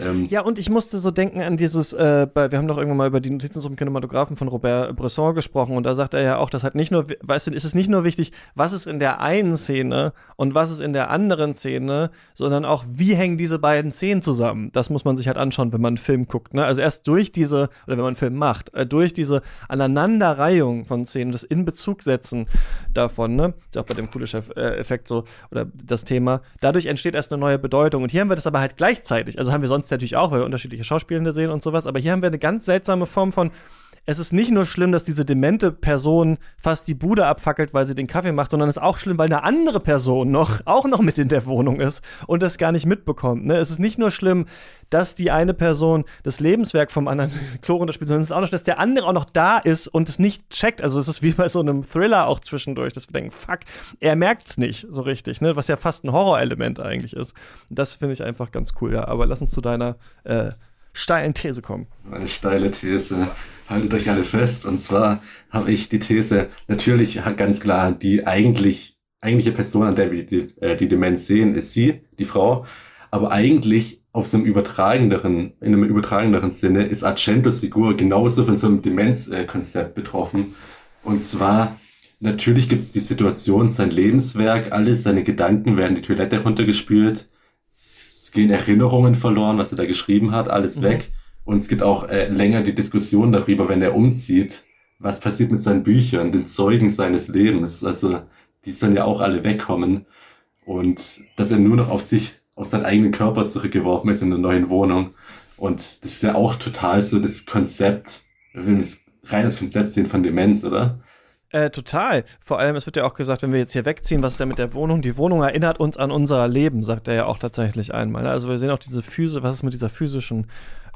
Ähm, ja, und ich musste so denken an dieses, äh, wir haben doch irgendwann mal über die Notizen zum Kinematografen von Robert Bresson gesprochen und da sagt er ja auch, dass halt nicht nur, weißt du, ist es nicht nur wichtig, was ist in der einen Szene und was ist in der anderen Szene, sondern auch, wie hängen diese beiden Szenen zusammen. Das muss man sich halt anschauen, wenn man einen Film guckt. Ne? Also erst durch diese, oder wenn man einen Film macht, äh, durch diese Aneinanderreihung von Szenen, das Inbezugsetzen davon, ne? Ist ja auch bei dem Kulisch-Effekt so, oder das Thema, dadurch entsteht erst eine neue Bedeutung. Und hier haben wir das aber halt gleichzeitig. Also haben wir sonst sonst natürlich auch, weil wir unterschiedliche Schauspielende sehen und sowas. Aber hier haben wir eine ganz seltsame Form von, es ist nicht nur schlimm, dass diese demente Person fast die Bude abfackelt, weil sie den Kaffee macht, sondern es ist auch schlimm, weil eine andere Person noch, auch noch mit in der Wohnung ist und das gar nicht mitbekommt. Ne? Es ist nicht nur schlimm, dass die eine Person das Lebenswerk vom anderen Chlor unterspielt, sondern es ist auch noch, dass der andere auch noch da ist und es nicht checkt. Also es ist wie bei so einem Thriller auch zwischendurch, dass wir denken, fuck, er merkt es nicht so richtig, ne? Was ja fast ein Horrorelement eigentlich ist. Das finde ich einfach ganz cool, ja. Aber lass uns zu deiner äh, steilen These kommen. Eine steile These. Haltet euch alle fest. Und zwar habe ich die These, natürlich ganz klar, die eigentlich, eigentliche Person, an der wir die, äh, die Demenz sehen, ist sie, die Frau. Aber eigentlich auf so einem übertragenderen, in einem übertragenderen Sinne ist Argentos Figur genauso von so einem Demenzkonzept betroffen. Und zwar, natürlich gibt es die Situation, sein Lebenswerk, alles, seine Gedanken werden die Toilette runtergespült. Es gehen Erinnerungen verloren, was er da geschrieben hat, alles mhm. weg. Und es gibt auch äh, länger die Diskussion darüber, wenn er umzieht, was passiert mit seinen Büchern, den Zeugen seines Lebens. Also die sollen ja auch alle wegkommen. Und dass er nur noch auf sich, auf seinen eigenen Körper zurückgeworfen ist in der neuen Wohnung. Und das ist ja auch total so das Konzept, wenn wir das reines Konzept sehen von Demenz, oder? Äh, total. Vor allem, es wird ja auch gesagt, wenn wir jetzt hier wegziehen, was ist denn mit der Wohnung? Die Wohnung erinnert uns an unser Leben, sagt er ja auch tatsächlich einmal. Also wir sehen auch diese Physe, was ist mit dieser physischen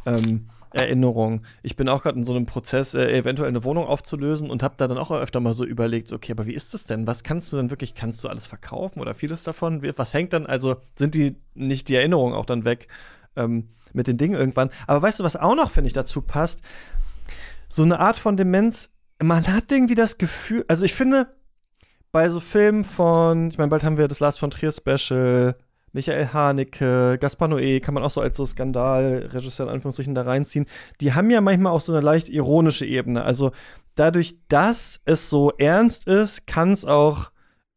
ähm, Erinnerung. Ich bin auch gerade in so einem Prozess, äh, eventuell eine Wohnung aufzulösen und habe da dann auch öfter mal so überlegt, okay, aber wie ist das denn? Was kannst du denn wirklich, kannst du alles verkaufen oder vieles davon? Was hängt dann, also sind die nicht die Erinnerungen auch dann weg ähm, mit den Dingen irgendwann? Aber weißt du, was auch noch, finde ich, dazu passt? So eine Art von Demenz, man hat irgendwie das Gefühl, also ich finde, bei so Filmen von, ich meine, bald haben wir das Last von Trier Special, Michael Haneke, Gaspar Noé, kann man auch so als so Skandalregisseur in Anführungsstrichen da reinziehen. Die haben ja manchmal auch so eine leicht ironische Ebene. Also dadurch, dass es so ernst ist, kann es auch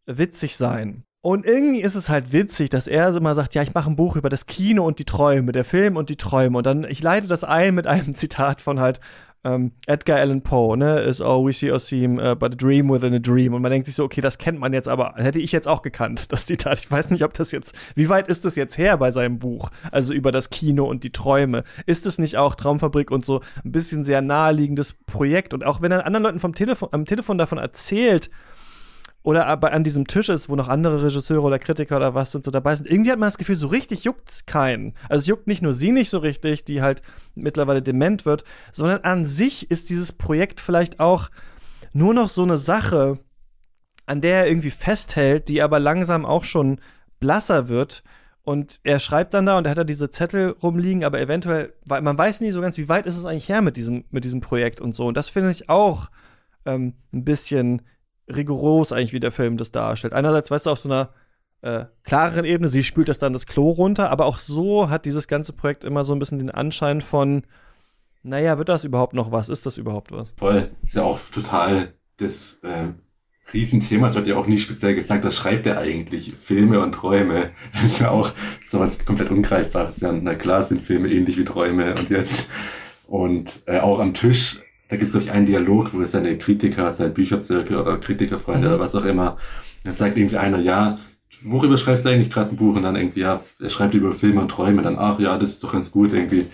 witzig sein. Und irgendwie ist es halt witzig, dass er immer sagt, ja, ich mache ein Buch über das Kino und die Träume, der Film und die Träume. Und dann, ich leite das ein mit einem Zitat von halt ähm, Edgar Allan Poe, ne, is all we see or seem uh, but a dream within a dream. Und man denkt sich so, okay, das kennt man jetzt, aber hätte ich jetzt auch gekannt, das Zitat. Ich weiß nicht, ob das jetzt, wie weit ist das jetzt her bei seinem Buch? Also über das Kino und die Träume. Ist es nicht auch Traumfabrik und so ein bisschen sehr naheliegendes Projekt? Und auch wenn er anderen Leuten vom Telefon, am Telefon davon erzählt, oder aber an diesem Tisch ist, wo noch andere Regisseure oder Kritiker oder was sind so dabei sind. Irgendwie hat man das Gefühl, so richtig juckt es keinen. Also es juckt nicht nur sie nicht so richtig, die halt mittlerweile dement wird, sondern an sich ist dieses Projekt vielleicht auch nur noch so eine Sache, an der er irgendwie festhält, die aber langsam auch schon blasser wird. Und er schreibt dann da und er hat da diese Zettel rumliegen, aber eventuell, weil man weiß nie so ganz, wie weit ist es eigentlich her mit diesem, mit diesem Projekt und so. Und das finde ich auch ähm, ein bisschen rigoros eigentlich, wie der Film das darstellt. Einerseits, weißt du, auf so einer äh, klareren Ebene, sie spült das dann das Klo runter, aber auch so hat dieses ganze Projekt immer so ein bisschen den Anschein von, naja, wird das überhaupt noch was? Ist das überhaupt was? Voll, ist ja auch total das äh, Riesenthema. Es wird ja auch nie speziell gesagt, was schreibt er eigentlich? Filme und Träume. Das ist ja auch sowas komplett Ungreifbares. Ja, na klar sind Filme ähnlich wie Träume und jetzt. Und äh, auch am Tisch da gibt es, glaube ich, einen Dialog, wo seine Kritiker, sein Bücherzirkel oder Kritikerfreunde mhm. oder was auch immer, da sagt irgendwie einer, ja, worüber schreibst du eigentlich gerade ein Buch? Und dann irgendwie, ja, er schreibt über Filme und Träume, dann, ach ja, das ist doch ganz gut irgendwie.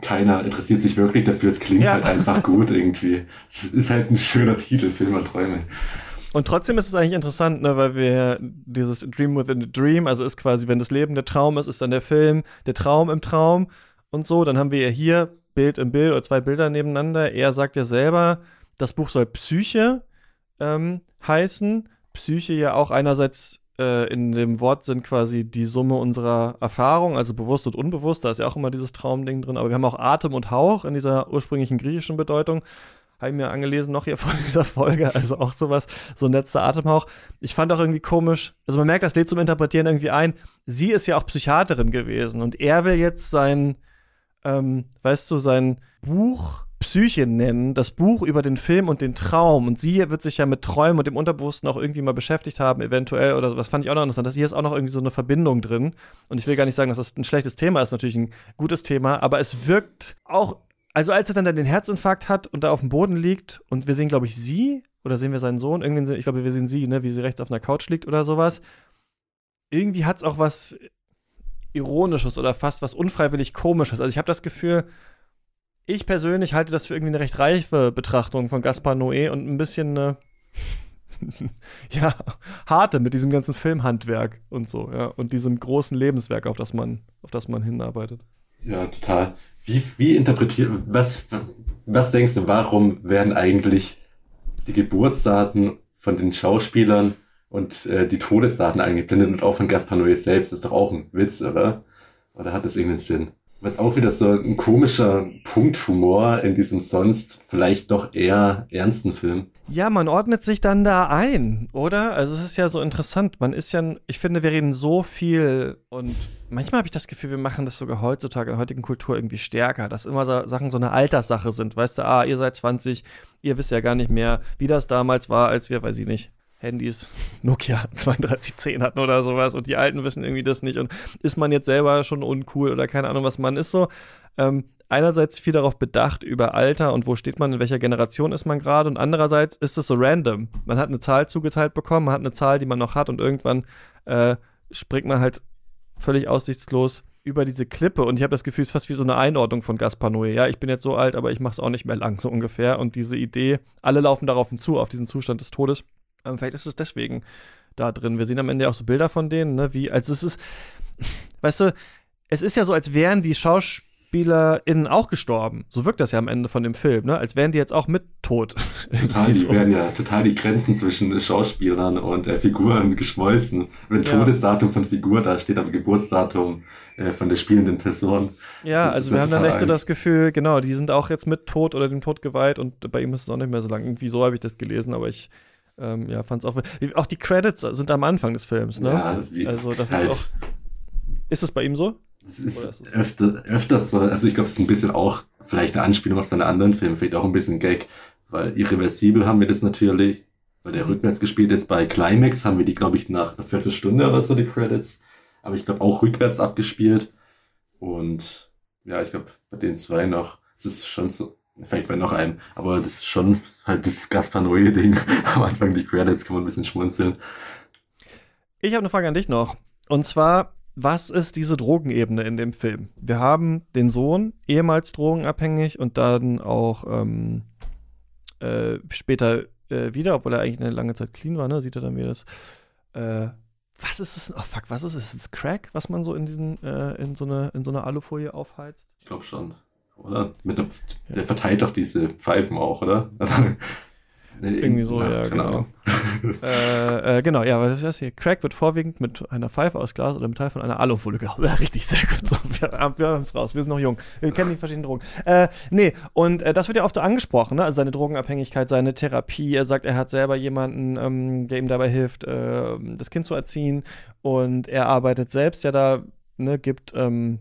Keiner interessiert sich wirklich dafür, es klingt ja. halt einfach gut irgendwie. Es ist halt ein schöner Titel, Filme und Träume. Und trotzdem ist es eigentlich interessant, ne, weil wir dieses Dream within a Dream, also ist quasi, wenn das Leben der Traum ist, ist dann der Film der Traum im Traum und so. Dann haben wir ja hier Bild im Bild oder zwei Bilder nebeneinander. Er sagt ja selber, das Buch soll Psyche ähm, heißen. Psyche ja auch einerseits äh, in dem Wortsinn quasi die Summe unserer Erfahrung, also bewusst und unbewusst. Da ist ja auch immer dieses Traumding drin. Aber wir haben auch Atem und Hauch in dieser ursprünglichen griechischen Bedeutung. Habe ich mir angelesen noch hier vor dieser Folge, also auch sowas, so ein letzter Atemhauch. Ich fand auch irgendwie komisch, also man merkt, das lädt zum Interpretieren irgendwie ein. Sie ist ja auch Psychiaterin gewesen und er will jetzt sein, ähm, weißt du, sein Buch Psyche nennen, das Buch über den Film und den Traum. Und sie wird sich ja mit Träumen und dem Unterbewussten auch irgendwie mal beschäftigt haben, eventuell. Oder was fand ich auch noch interessant, dass hier ist auch noch irgendwie so eine Verbindung drin. Und ich will gar nicht sagen, dass das ein schlechtes Thema ist, natürlich ein gutes Thema, aber es wirkt auch, also als er dann den Herzinfarkt hat und da auf dem Boden liegt und wir sehen, glaube ich, sie, oder sehen wir seinen Sohn, irgendwie, ich glaube, wir sehen sie, ne, wie sie rechts auf einer Couch liegt oder sowas. Irgendwie hat es auch was Ironisches oder fast was unfreiwillig Komisches. Also ich habe das Gefühl, ich persönlich halte das für irgendwie eine recht reife Betrachtung von Gaspar Noé und ein bisschen eine ja, harte mit diesem ganzen Filmhandwerk und so, ja, und diesem großen Lebenswerk, auf das man, auf das man hinarbeitet. Ja, total. Wie, wie interpretiert, was, was denkst du, warum werden eigentlich die Geburtsdaten von den Schauspielern und äh, die Todesdaten eingeblendet und auch von Gaspar Noé selbst ist doch auch ein Witz, oder? Oder hat das irgendeinen Sinn? was auch wieder so ein komischer Punkthumor in diesem sonst vielleicht doch eher ernsten Film. Ja, man ordnet sich dann da ein, oder? Also es ist ja so interessant. Man ist ja, ich finde, wir reden so viel und manchmal habe ich das Gefühl, wir machen das sogar heutzutage in der heutigen Kultur irgendwie stärker, dass immer so Sachen so eine Alterssache sind. Weißt du, ah, ihr seid 20, ihr wisst ja gar nicht mehr, wie das damals war, als wir, weiß ich nicht, Handys Nokia 3210 hatten oder sowas und die Alten wissen irgendwie das nicht und ist man jetzt selber schon uncool oder keine Ahnung, was man ist so. Ähm, einerseits viel darauf bedacht über Alter und wo steht man, in welcher Generation ist man gerade und andererseits ist es so random. Man hat eine Zahl zugeteilt bekommen, man hat eine Zahl, die man noch hat und irgendwann äh, springt man halt völlig aussichtslos über diese Klippe und ich habe das Gefühl, es ist fast wie so eine Einordnung von Gaspar Noé. Ja, ich bin jetzt so alt, aber ich mache es auch nicht mehr lang, so ungefähr. Und diese Idee, alle laufen darauf hinzu, auf diesen Zustand des Todes. Ähm, vielleicht ist es deswegen da drin. Wir sehen am Ende auch so Bilder von denen, ne, wie, also es ist, weißt du, es ist ja so, als wären die Schauspieler SchauspielerInnen auch gestorben. So wirkt das ja am Ende von dem Film, ne? Als wären die jetzt auch mit tot. Total, die werden ja total die Grenzen zwischen Schauspielern und äh, Figuren geschmolzen. Wenn ja. Todesdatum von Figur da steht, aber Geburtsdatum äh, von der spielenden Person. Ja, also wir haben dann echt so das Gefühl, genau, die sind auch jetzt mit Tod oder dem Tod geweiht und bei ihm ist es auch nicht mehr so lang. Irgendwie so habe ich das gelesen, aber ich ähm, ja, fand es auch. Auch die Credits sind am Anfang des Films, ne? Ja, wie, also das halt. ist auch. Ist es bei ihm so? Es ist öfter, öfters so, also ich glaube, es ist ein bisschen auch vielleicht eine Anspielung auf seine anderen Filme, vielleicht auch ein bisschen Gag, weil irreversibel haben wir das natürlich, weil der rückwärts gespielt ist. Bei Climax haben wir die, glaube ich, nach einer Viertelstunde oder so die Credits, aber ich glaube auch rückwärts abgespielt. Und ja, ich glaube, bei den zwei noch, es ist schon so, vielleicht bei noch einem, aber das ist schon halt das Gaspar Noé-Ding. Am Anfang die Credits kann man ein bisschen schmunzeln. Ich habe eine Frage an dich noch. Und zwar, was ist diese Drogenebene in dem Film? Wir haben den Sohn, ehemals drogenabhängig und dann auch ähm, äh, später äh, wieder, obwohl er eigentlich eine lange Zeit clean war, ne? Sieht er dann wieder das. Äh, was ist das? Oh fuck, was ist es? Ist es Crack, was man so in diesen, äh, in so eine, in so eine Alufolie aufheizt? Ich glaube schon. Oder? Mit der, der verteilt doch diese Pfeifen auch, oder? Irgendwie so, Ach, ja, genau. äh, äh, genau, ja, weil das hier. Crack wird vorwiegend mit einer Pfeife aus Glas oder Metall von einer Alufolie geraucht. Ja, richtig, sehr gut. So, wir, wir haben es raus. Wir sind noch jung. Wir kennen die verschiedenen Drogen. Äh, nee, und äh, das wird ja oft so angesprochen, ne? Also seine Drogenabhängigkeit, seine Therapie. Er sagt, er hat selber jemanden, ähm, der ihm dabei hilft, äh, das Kind zu erziehen. Und er arbeitet selbst ja da, ne, gibt ähm,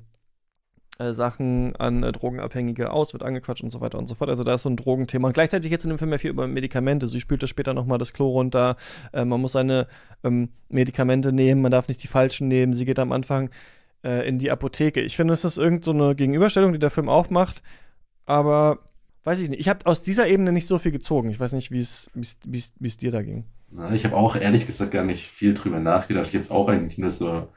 äh, Sachen an äh, Drogenabhängige aus, wird angequatscht und so weiter und so fort. Also da ist so ein Drogenthema. Und gleichzeitig jetzt in dem Film ja viel über Medikamente. Sie spült das später nochmal das Klo runter. Äh, man muss seine ähm, Medikamente nehmen, man darf nicht die falschen nehmen. Sie geht am Anfang äh, in die Apotheke. Ich finde, es ist irgendeine so Gegenüberstellung, die der Film aufmacht. Aber weiß ich nicht. Ich habe aus dieser Ebene nicht so viel gezogen. Ich weiß nicht, wie es dir da ging. Ich habe auch ehrlich gesagt gar nicht viel drüber nachgedacht. Ich habe es auch eigentlich nur so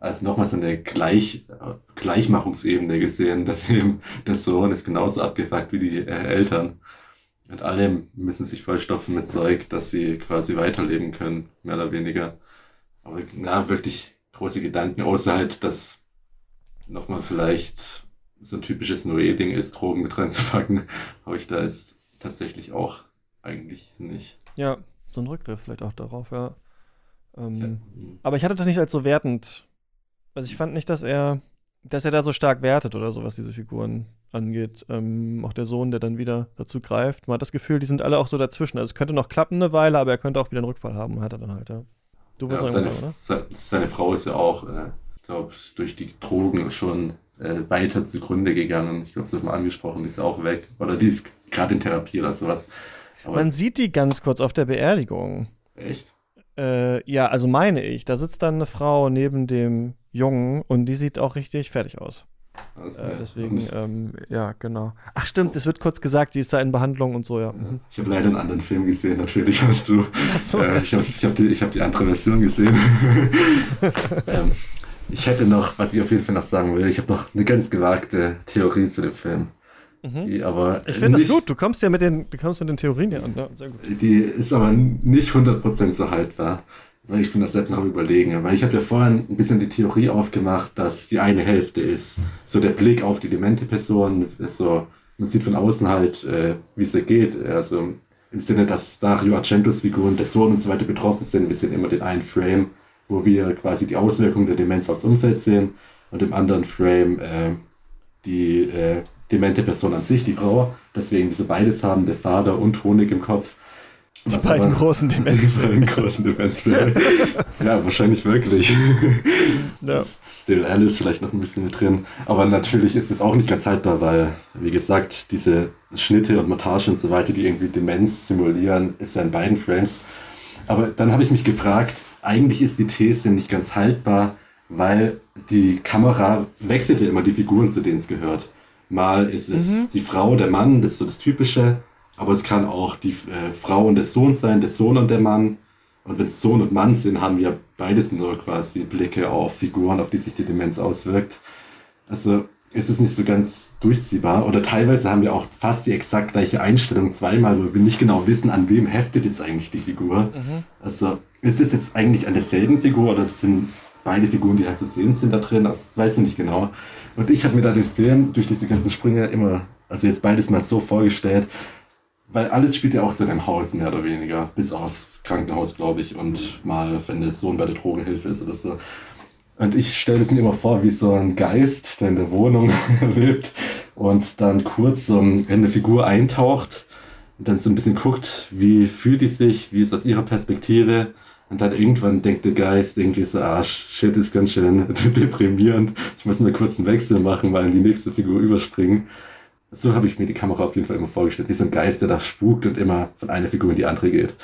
als nochmal so eine Gleich, Gleichmachungsebene gesehen, dass eben der Sohn ist genauso abgefuckt wie die äh, Eltern. Und alle müssen sich vollstopfen mit Zeug, dass sie quasi weiterleben können, mehr oder weniger. Aber na, wirklich große Gedanken, außer halt, dass nochmal vielleicht so ein typisches Noé-Ding ist, Drogen mit reinzupacken, habe ich da jetzt tatsächlich auch eigentlich nicht. Ja, so ein Rückgriff vielleicht auch darauf, ja. Ähm, ja. Aber ich hatte das nicht als so wertend also ich fand nicht, dass er, dass er da so stark wertet oder so, was diese Figuren angeht. Ähm, auch der Sohn, der dann wieder dazu greift. Man hat das Gefühl, die sind alle auch so dazwischen. Also es könnte noch klappen eine Weile, aber er könnte auch wieder einen Rückfall haben. Hat er dann halt, ja. Du ja, seine, sagen, oder? seine Frau ist ja auch, äh, ich glaube, durch die Drogen schon äh, weiter zugrunde gegangen. Ich glaube, das wird mal angesprochen, die ist auch weg. Oder die ist gerade in Therapie oder sowas. Aber Man sieht die ganz kurz auf der Beerdigung. Echt? Äh, ja, also meine ich. Da sitzt dann eine Frau neben dem Jungen und die sieht auch richtig fertig aus. Äh, deswegen, ähm, ja, genau. Ach stimmt, es wird kurz gesagt, sie ist da in Behandlung und so, ja. Mhm. Ich habe leider einen anderen Film gesehen, natürlich hast du. So. Äh, ich habe hab die, hab die andere Version gesehen. ähm, ich hätte noch, was ich auf jeden Fall noch sagen will, ich habe noch eine ganz gewagte Theorie zu dem Film. Mhm. Die aber ich finde das gut, du kommst ja mit den, du kommst mit den Theorien ja an, ja, sehr gut. Die ist aber nicht 100% so haltbar weil ich bin das selbst noch am überlegen, weil ich habe ja vorhin ein bisschen die Theorie aufgemacht, dass die eine Hälfte ist so der Blick auf die demente Person, so man sieht von außen halt, äh, wie es da geht, also im Sinne, dass Dario Argentos Figuren, der Sohn und so weiter betroffen sind, wir sehen immer den einen Frame, wo wir quasi die Auswirkungen der Demenz aufs Umfeld sehen und im anderen Frame äh, die äh, demente Person an sich, die Frau. Deswegen diese beides haben, der Vater und Honig im Kopf. Die Was beiden aber, großen Demenzfilme. großen Demenzfilme. ja, wahrscheinlich wirklich. Ja. Still Alice vielleicht noch ein bisschen mit drin. Aber natürlich ist es auch nicht ganz haltbar, weil, wie gesagt, diese Schnitte und Montage und so weiter, die irgendwie Demenz simulieren, ist ja in beiden Frames. Aber dann habe ich mich gefragt, eigentlich ist die These nicht ganz haltbar, weil die Kamera wechselte immer die Figuren, zu denen es gehört. Mal ist es mhm. die Frau, der Mann, das ist so das Typische. Aber es kann auch die äh, Frau und der Sohn sein, der Sohn und der Mann. Und wenn es Sohn und Mann sind, haben wir beides nur quasi Blicke auf Figuren, auf die sich die Demenz auswirkt. Also ist es nicht so ganz durchziehbar. Oder teilweise haben wir auch fast die exakt gleiche Einstellung zweimal, wo wir nicht genau wissen, an wem heftet jetzt eigentlich die Figur. Mhm. Also ist es jetzt eigentlich an derselben Figur oder sind beide Figuren, die halt zu sehen sind, da drin? Das weiß man nicht genau. Und ich habe mir da den Film durch diese ganzen Sprünge immer, also jetzt beides mal so vorgestellt, weil alles spielt ja auch so in einem Haus, mehr oder weniger. Bis aufs Krankenhaus, glaube ich. Und mal, wenn der Sohn bei der Drogenhilfe ist oder so. Und ich stelle es mir immer vor, wie so ein Geist, der in der Wohnung lebt und dann kurz so in eine Figur eintaucht und dann so ein bisschen guckt, wie fühlt die sich, wie ist aus ihrer Perspektive. Und dann irgendwann denkt der Geist irgendwie so, ah, shit, ist ganz schön deprimierend. Ich muss mir kurz einen Wechsel machen, mal in die nächste Figur überspringen. So habe ich mir die Kamera auf jeden Fall immer vorgestellt, wie so ein Geist, der da spukt und immer von einer Figur in die andere geht.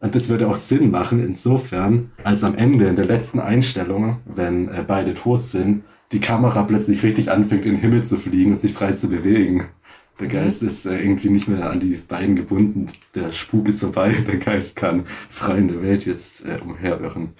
Und das würde auch Sinn machen, insofern, als am Ende, in der letzten Einstellung, wenn äh, beide tot sind, die Kamera plötzlich richtig anfängt, in den Himmel zu fliegen und sich frei zu bewegen. Der mhm. Geist ist äh, irgendwie nicht mehr an die beiden gebunden. Der Spuk ist vorbei. Der Geist kann frei in der Welt jetzt äh, umherirren.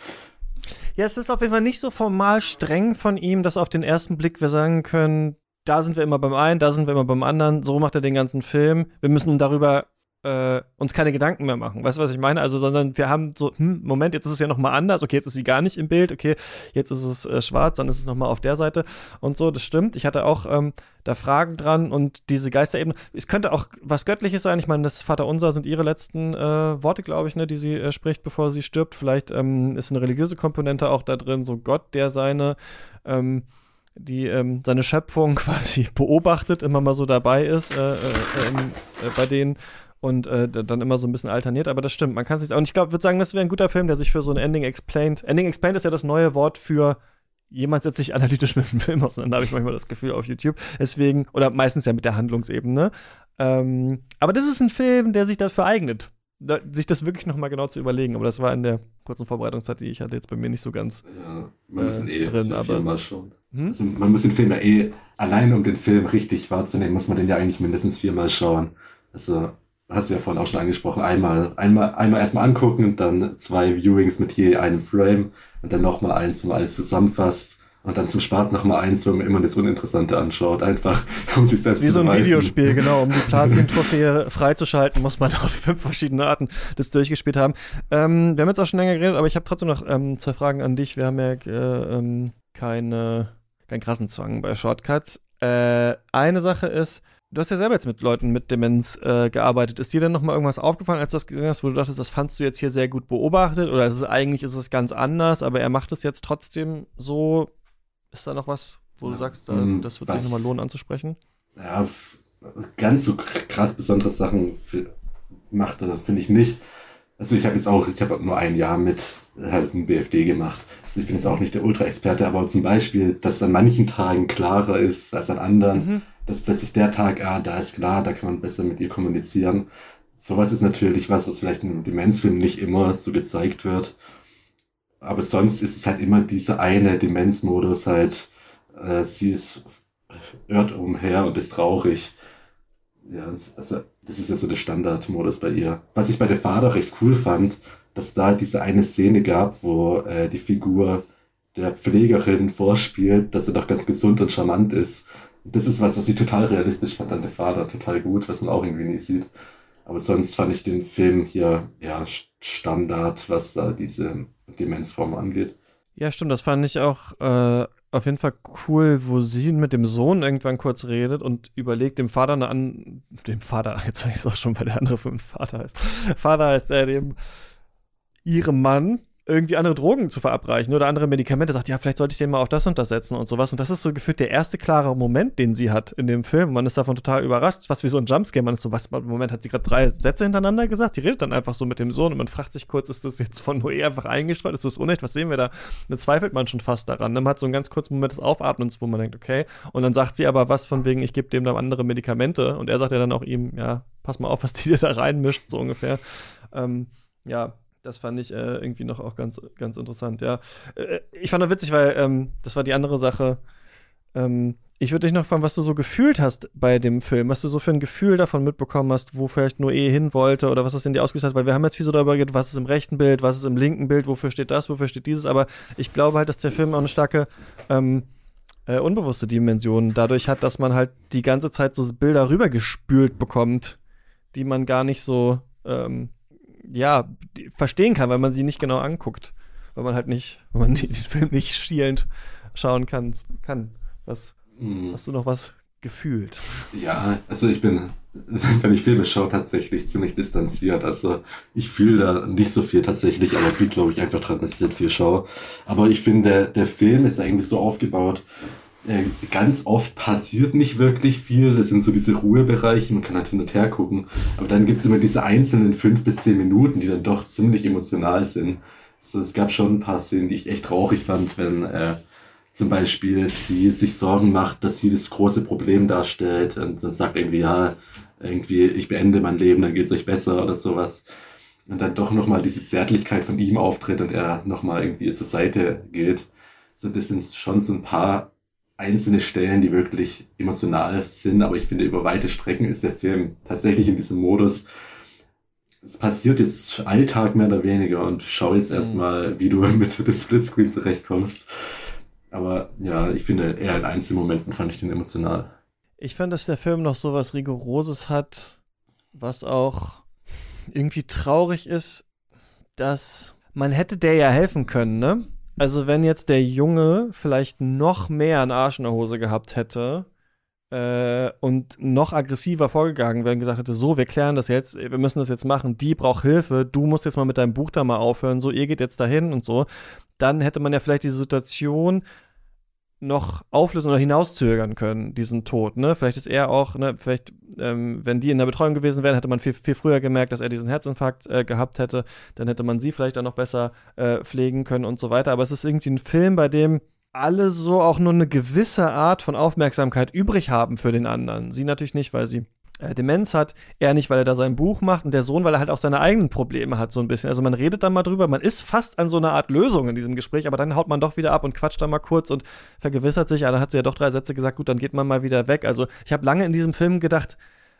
Ja, es ist auf jeden Fall nicht so formal streng von ihm, dass auf den ersten Blick wir sagen können, da sind wir immer beim einen, da sind wir immer beim anderen, so macht er den ganzen Film. Wir müssen darüber äh, uns keine Gedanken mehr machen. Weißt du, was ich meine? Also, sondern wir haben so, hm, Moment, jetzt ist es ja nochmal anders. Okay, jetzt ist sie gar nicht im Bild. Okay, jetzt ist es äh, schwarz, dann ist es nochmal auf der Seite und so. Das stimmt. Ich hatte auch ähm, da Fragen dran und diese Geisterebene. Es könnte auch was Göttliches sein. Ich meine, das Vaterunser sind ihre letzten äh, Worte, glaube ich, ne, die sie äh, spricht, bevor sie stirbt. Vielleicht ähm, ist eine religiöse Komponente auch da drin, so Gott, der seine ähm, die ähm, seine Schöpfung quasi beobachtet, immer mal so dabei ist äh, äh, ähm, äh, bei denen und äh, dann immer so ein bisschen alterniert, aber das stimmt, man kann es nicht. Und ich glaube, würde sagen, das wäre ein guter Film, der sich für so ein Ending Explained. Ending Explained ist ja das neue Wort für jemand setzt sich analytisch mit dem Film auseinander, habe ich manchmal das Gefühl auf YouTube. Deswegen, oder meistens ja mit der Handlungsebene. Ähm, aber das ist ein Film, der sich dafür eignet, da, sich das wirklich nochmal genau zu überlegen. Aber das war in der kurzen Vorbereitungszeit, die ich hatte, jetzt bei mir nicht so ganz ja, man muss äh, eh drin. Aber mal schauen. Hm? Also man muss den Film ja eh, allein um den Film richtig wahrzunehmen, muss man den ja eigentlich mindestens viermal schauen. Also hast du ja vorhin auch schon angesprochen, einmal, einmal, einmal erstmal angucken, dann zwei Viewings mit je einem Frame und dann nochmal eins, wo man alles zusammenfasst. Und dann zum Spaß nochmal eins, wo man immer das Uninteressante anschaut, einfach um sich selbst Wie zu Wie so ein Videospiel, genau. Um die Platin-Trophäe freizuschalten, muss man auf fünf verschiedene Arten das durchgespielt haben. Ähm, wir haben jetzt auch schon länger geredet, aber ich habe trotzdem noch ähm, zwei Fragen an dich. Wir haben ja äh, ähm, keine, keinen krassen Zwang bei Shortcuts. Äh, eine Sache ist, Du hast ja selber jetzt mit Leuten mit Demenz äh, gearbeitet. Ist dir denn noch mal irgendwas aufgefallen, als du das gesehen hast, wo du dachtest, das fandst du jetzt hier sehr gut beobachtet? Oder ist es, eigentlich ist es ganz anders, aber er macht es jetzt trotzdem so? Ist da noch was, wo du sagst, ähm, das wird was, sich nochmal lohnen anzusprechen? Ja, ganz so krass besondere Sachen macht er, finde ich nicht. Also ich habe jetzt auch, ich habe nur ein Jahr mit also ein BFD gemacht. Also ich bin jetzt auch nicht der Ultra-Experte, aber zum Beispiel, dass es an manchen Tagen klarer ist als an anderen. Mhm dass plötzlich der Tag, ah, da ist klar, da kann man besser mit ihr kommunizieren. Sowas ist natürlich was, was vielleicht im Demenzfilm nicht immer so gezeigt wird. Aber sonst ist es halt immer dieser eine Demenzmodus halt, äh, sie ist, irrt umher und ist traurig. Ja, also das ist ja so der Standardmodus bei ihr. Was ich bei der Vater recht cool fand, dass da diese eine Szene gab, wo äh, die Figur der Pflegerin vorspielt, dass er doch ganz gesund und charmant ist das ist was, was ich total realistisch fand an der Vater, total gut, was man auch irgendwie nie sieht. Aber sonst fand ich den Film hier ja Standard, was da diese Demenzform angeht. Ja, stimmt, das fand ich auch äh, auf jeden Fall cool, wo sie mit dem Sohn irgendwann kurz redet und überlegt, dem Vater eine an, dem Vater, jetzt sag ich es auch schon, weil der andere Film Vater heißt. Vater heißt er, dem ihrem Mann irgendwie andere Drogen zu verabreichen oder andere Medikamente, sagt, ja, vielleicht sollte ich den mal auf das und das setzen und sowas. Und das ist so gefühlt der erste klare Moment, den sie hat in dem Film. Man ist davon total überrascht, was wie so ein Jumpscare. Man ist so, was, im Moment hat sie gerade drei Sätze hintereinander gesagt. Die redet dann einfach so mit dem Sohn und man fragt sich kurz, ist das jetzt von Noé einfach eingestreut? Ist das unecht? Was sehen wir da? Da zweifelt man schon fast daran. Man hat so einen ganz kurzen Moment des Aufatmens, wo man denkt, okay. Und dann sagt sie aber was von wegen, ich gebe dem dann andere Medikamente. Und er sagt ja dann auch ihm, ja, pass mal auf, was die dir da reinmischt, so ungefähr. Ähm, ja, das fand ich äh, irgendwie noch auch ganz, ganz interessant, ja. Äh, ich fand das witzig, weil ähm, das war die andere Sache. Ähm, ich würde dich noch fragen, was du so gefühlt hast bei dem Film, was du so für ein Gefühl davon mitbekommen hast, wo vielleicht Noé hin wollte oder was das in dir ausgelöst hat, weil wir haben jetzt viel so darüber geredet, was ist im rechten Bild, was ist im linken Bild, wofür steht das, wofür steht dieses, aber ich glaube halt, dass der Film auch eine starke ähm, äh, unbewusste Dimension dadurch hat, dass man halt die ganze Zeit so Bilder rübergespült bekommt, die man gar nicht so ähm, ja, verstehen kann, weil man sie nicht genau anguckt. Weil man halt nicht, weil man den Film nicht schielend schauen kann. kann. Was, hm. Hast du noch was gefühlt? Ja, also ich bin, wenn ich Filme schaue, tatsächlich ziemlich distanziert. Also ich fühle da nicht so viel tatsächlich, aber es liegt, glaube ich, einfach daran, dass ich halt viel schaue. Aber ich finde, der Film ist eigentlich so aufgebaut, ganz oft passiert nicht wirklich viel. Das sind so diese Ruhebereiche, man kann halt hin und her gucken. Aber dann gibt es immer diese einzelnen fünf bis zehn Minuten, die dann doch ziemlich emotional sind. Also es gab schon ein paar Szenen, die ich echt traurig fand, wenn äh, zum Beispiel sie sich Sorgen macht, dass sie das große Problem darstellt und dann sagt irgendwie, ja, irgendwie, ich beende mein Leben, dann geht es euch besser oder sowas. Und dann doch nochmal diese Zärtlichkeit von ihm auftritt und er nochmal irgendwie zur Seite geht. So, das sind schon so ein paar einzelne Stellen, die wirklich emotional sind, aber ich finde, über weite Strecken ist der Film tatsächlich in diesem Modus. Es passiert jetzt Alltag mehr oder weniger und schau jetzt mhm. erstmal, wie du mit dem Splitscreen zurechtkommst. Aber ja, ich finde, eher in Einzelmomenten fand ich den emotional. Ich fand, dass der Film noch so was Rigoroses hat, was auch irgendwie traurig ist, dass man hätte der ja helfen können, ne? Also wenn jetzt der Junge vielleicht noch mehr einen Arsch in der Hose gehabt hätte äh, und noch aggressiver vorgegangen wäre und gesagt hätte, so, wir klären das jetzt, wir müssen das jetzt machen, die braucht Hilfe, du musst jetzt mal mit deinem Buch da mal aufhören, so, ihr geht jetzt dahin und so, dann hätte man ja vielleicht diese Situation noch auflösen oder hinauszögern können, diesen Tod. Ne? Vielleicht ist er auch, ne, vielleicht, ähm, wenn die in der Betreuung gewesen wären, hätte man viel, viel früher gemerkt, dass er diesen Herzinfarkt äh, gehabt hätte. Dann hätte man sie vielleicht auch noch besser äh, pflegen können und so weiter. Aber es ist irgendwie ein Film, bei dem alle so auch nur eine gewisse Art von Aufmerksamkeit übrig haben für den anderen. Sie natürlich nicht, weil sie äh, Demenz hat, er nicht, weil er da sein Buch macht und der Sohn, weil er halt auch seine eigenen Probleme hat, so ein bisschen. Also man redet dann mal drüber, man ist fast an so einer Art Lösung in diesem Gespräch, aber dann haut man doch wieder ab und quatscht dann mal kurz und vergewissert sich, ja, dann hat sie ja doch drei Sätze gesagt, gut, dann geht man mal wieder weg. Also ich habe lange in diesem Film gedacht,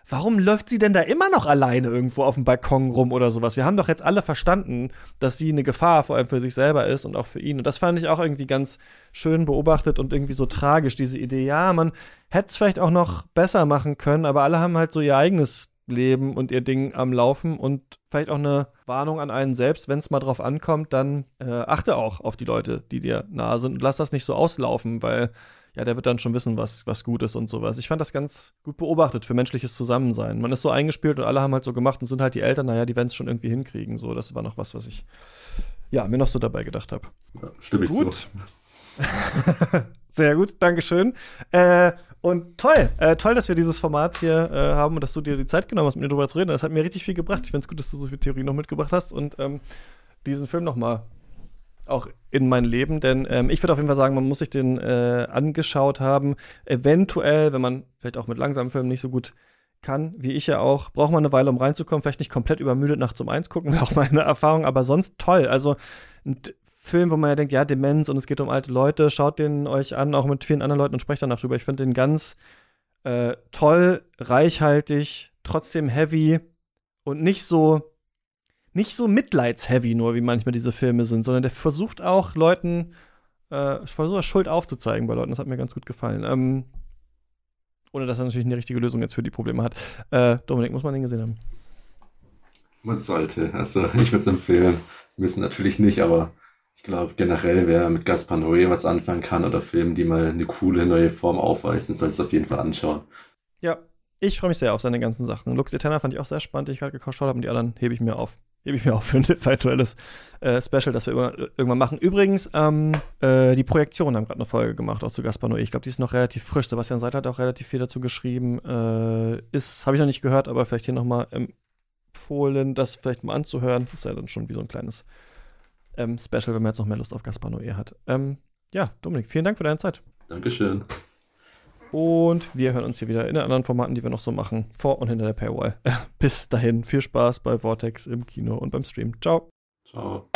warum läuft sie denn da immer noch alleine irgendwo auf dem Balkon rum oder sowas? Wir haben doch jetzt alle verstanden, dass sie eine Gefahr vor allem für sich selber ist und auch für ihn. Und das fand ich auch irgendwie ganz schön beobachtet und irgendwie so tragisch, diese Idee. Ja, man hätte es vielleicht auch noch besser machen können, aber alle haben halt so ihr eigenes Leben und ihr Ding am Laufen und vielleicht auch eine Warnung an einen selbst, wenn es mal drauf ankommt, dann äh, achte auch auf die Leute, die dir nahe sind und lass das nicht so auslaufen, weil ja, der wird dann schon wissen, was, was gut ist und sowas. Ich fand das ganz gut beobachtet für menschliches Zusammensein. Man ist so eingespielt und alle haben halt so gemacht und sind halt die Eltern, naja, die werden es schon irgendwie hinkriegen. So, das war noch was, was ich ja, mir noch so dabei gedacht habe. Ja, stimme ich gut. zu. Sehr gut, Dankeschön. Äh, und toll, äh, toll, dass wir dieses Format hier äh, haben und dass du dir die Zeit genommen hast, mit mir darüber zu reden. Das hat mir richtig viel gebracht. Ich finde es gut, dass du so viel Theorie noch mitgebracht hast und ähm, diesen Film noch mal auch in mein Leben, denn ähm, ich würde auf jeden Fall sagen, man muss sich den äh, angeschaut haben. Eventuell, wenn man vielleicht auch mit langsamen Filmen nicht so gut kann, wie ich ja auch, braucht man eine Weile, um reinzukommen. Vielleicht nicht komplett übermüdet nach zum Eins gucken, auch meine Erfahrung, aber sonst toll. Also ein Film, wo man ja denkt, ja, Demenz und es geht um alte Leute, schaut den euch an, auch mit vielen anderen Leuten und sprecht danach drüber. Ich finde den ganz äh, toll, reichhaltig, trotzdem heavy und nicht so nicht so mitleidsheavy nur, wie manchmal diese Filme sind, sondern der versucht auch Leuten, äh, versucht Schuld aufzuzeigen bei Leuten. Das hat mir ganz gut gefallen. Ähm, ohne dass er natürlich eine richtige Lösung jetzt für die Probleme hat. Äh, Dominik, muss man den gesehen haben? Man sollte. Also ich würde es empfehlen. Müssen natürlich nicht, aber ich glaube generell, wer mit Gaspar Noé was anfangen kann oder Filme, die mal eine coole neue Form aufweisen, soll es auf jeden Fall anschauen. Ja, ich freue mich sehr auf seine ganzen Sachen. Lux Eterna fand ich auch sehr spannend, die ich gerade geschaut habe und die anderen hebe ich mir auf. Hebe ich mir auch für ein virtuelles äh, Special, das wir immer, irgendwann machen. Übrigens, ähm, äh, die Projektion haben gerade eine Folge gemacht, auch zu Gaspar Noé. Ich glaube, die ist noch relativ frisch. Sebastian Seid hat auch relativ viel dazu geschrieben. Äh, ist, habe ich noch nicht gehört, aber vielleicht hier nochmal empfohlen, das vielleicht mal anzuhören. Das ist ja dann schon wie so ein kleines ähm, Special, wenn man jetzt noch mehr Lust auf Gaspar Noé hat. Ähm, ja, Dominik, vielen Dank für deine Zeit. Dankeschön. Und wir hören uns hier wieder in den anderen Formaten, die wir noch so machen, vor und hinter der Paywall. Bis dahin, viel Spaß bei Vortex im Kino und beim Stream. Ciao. Ciao.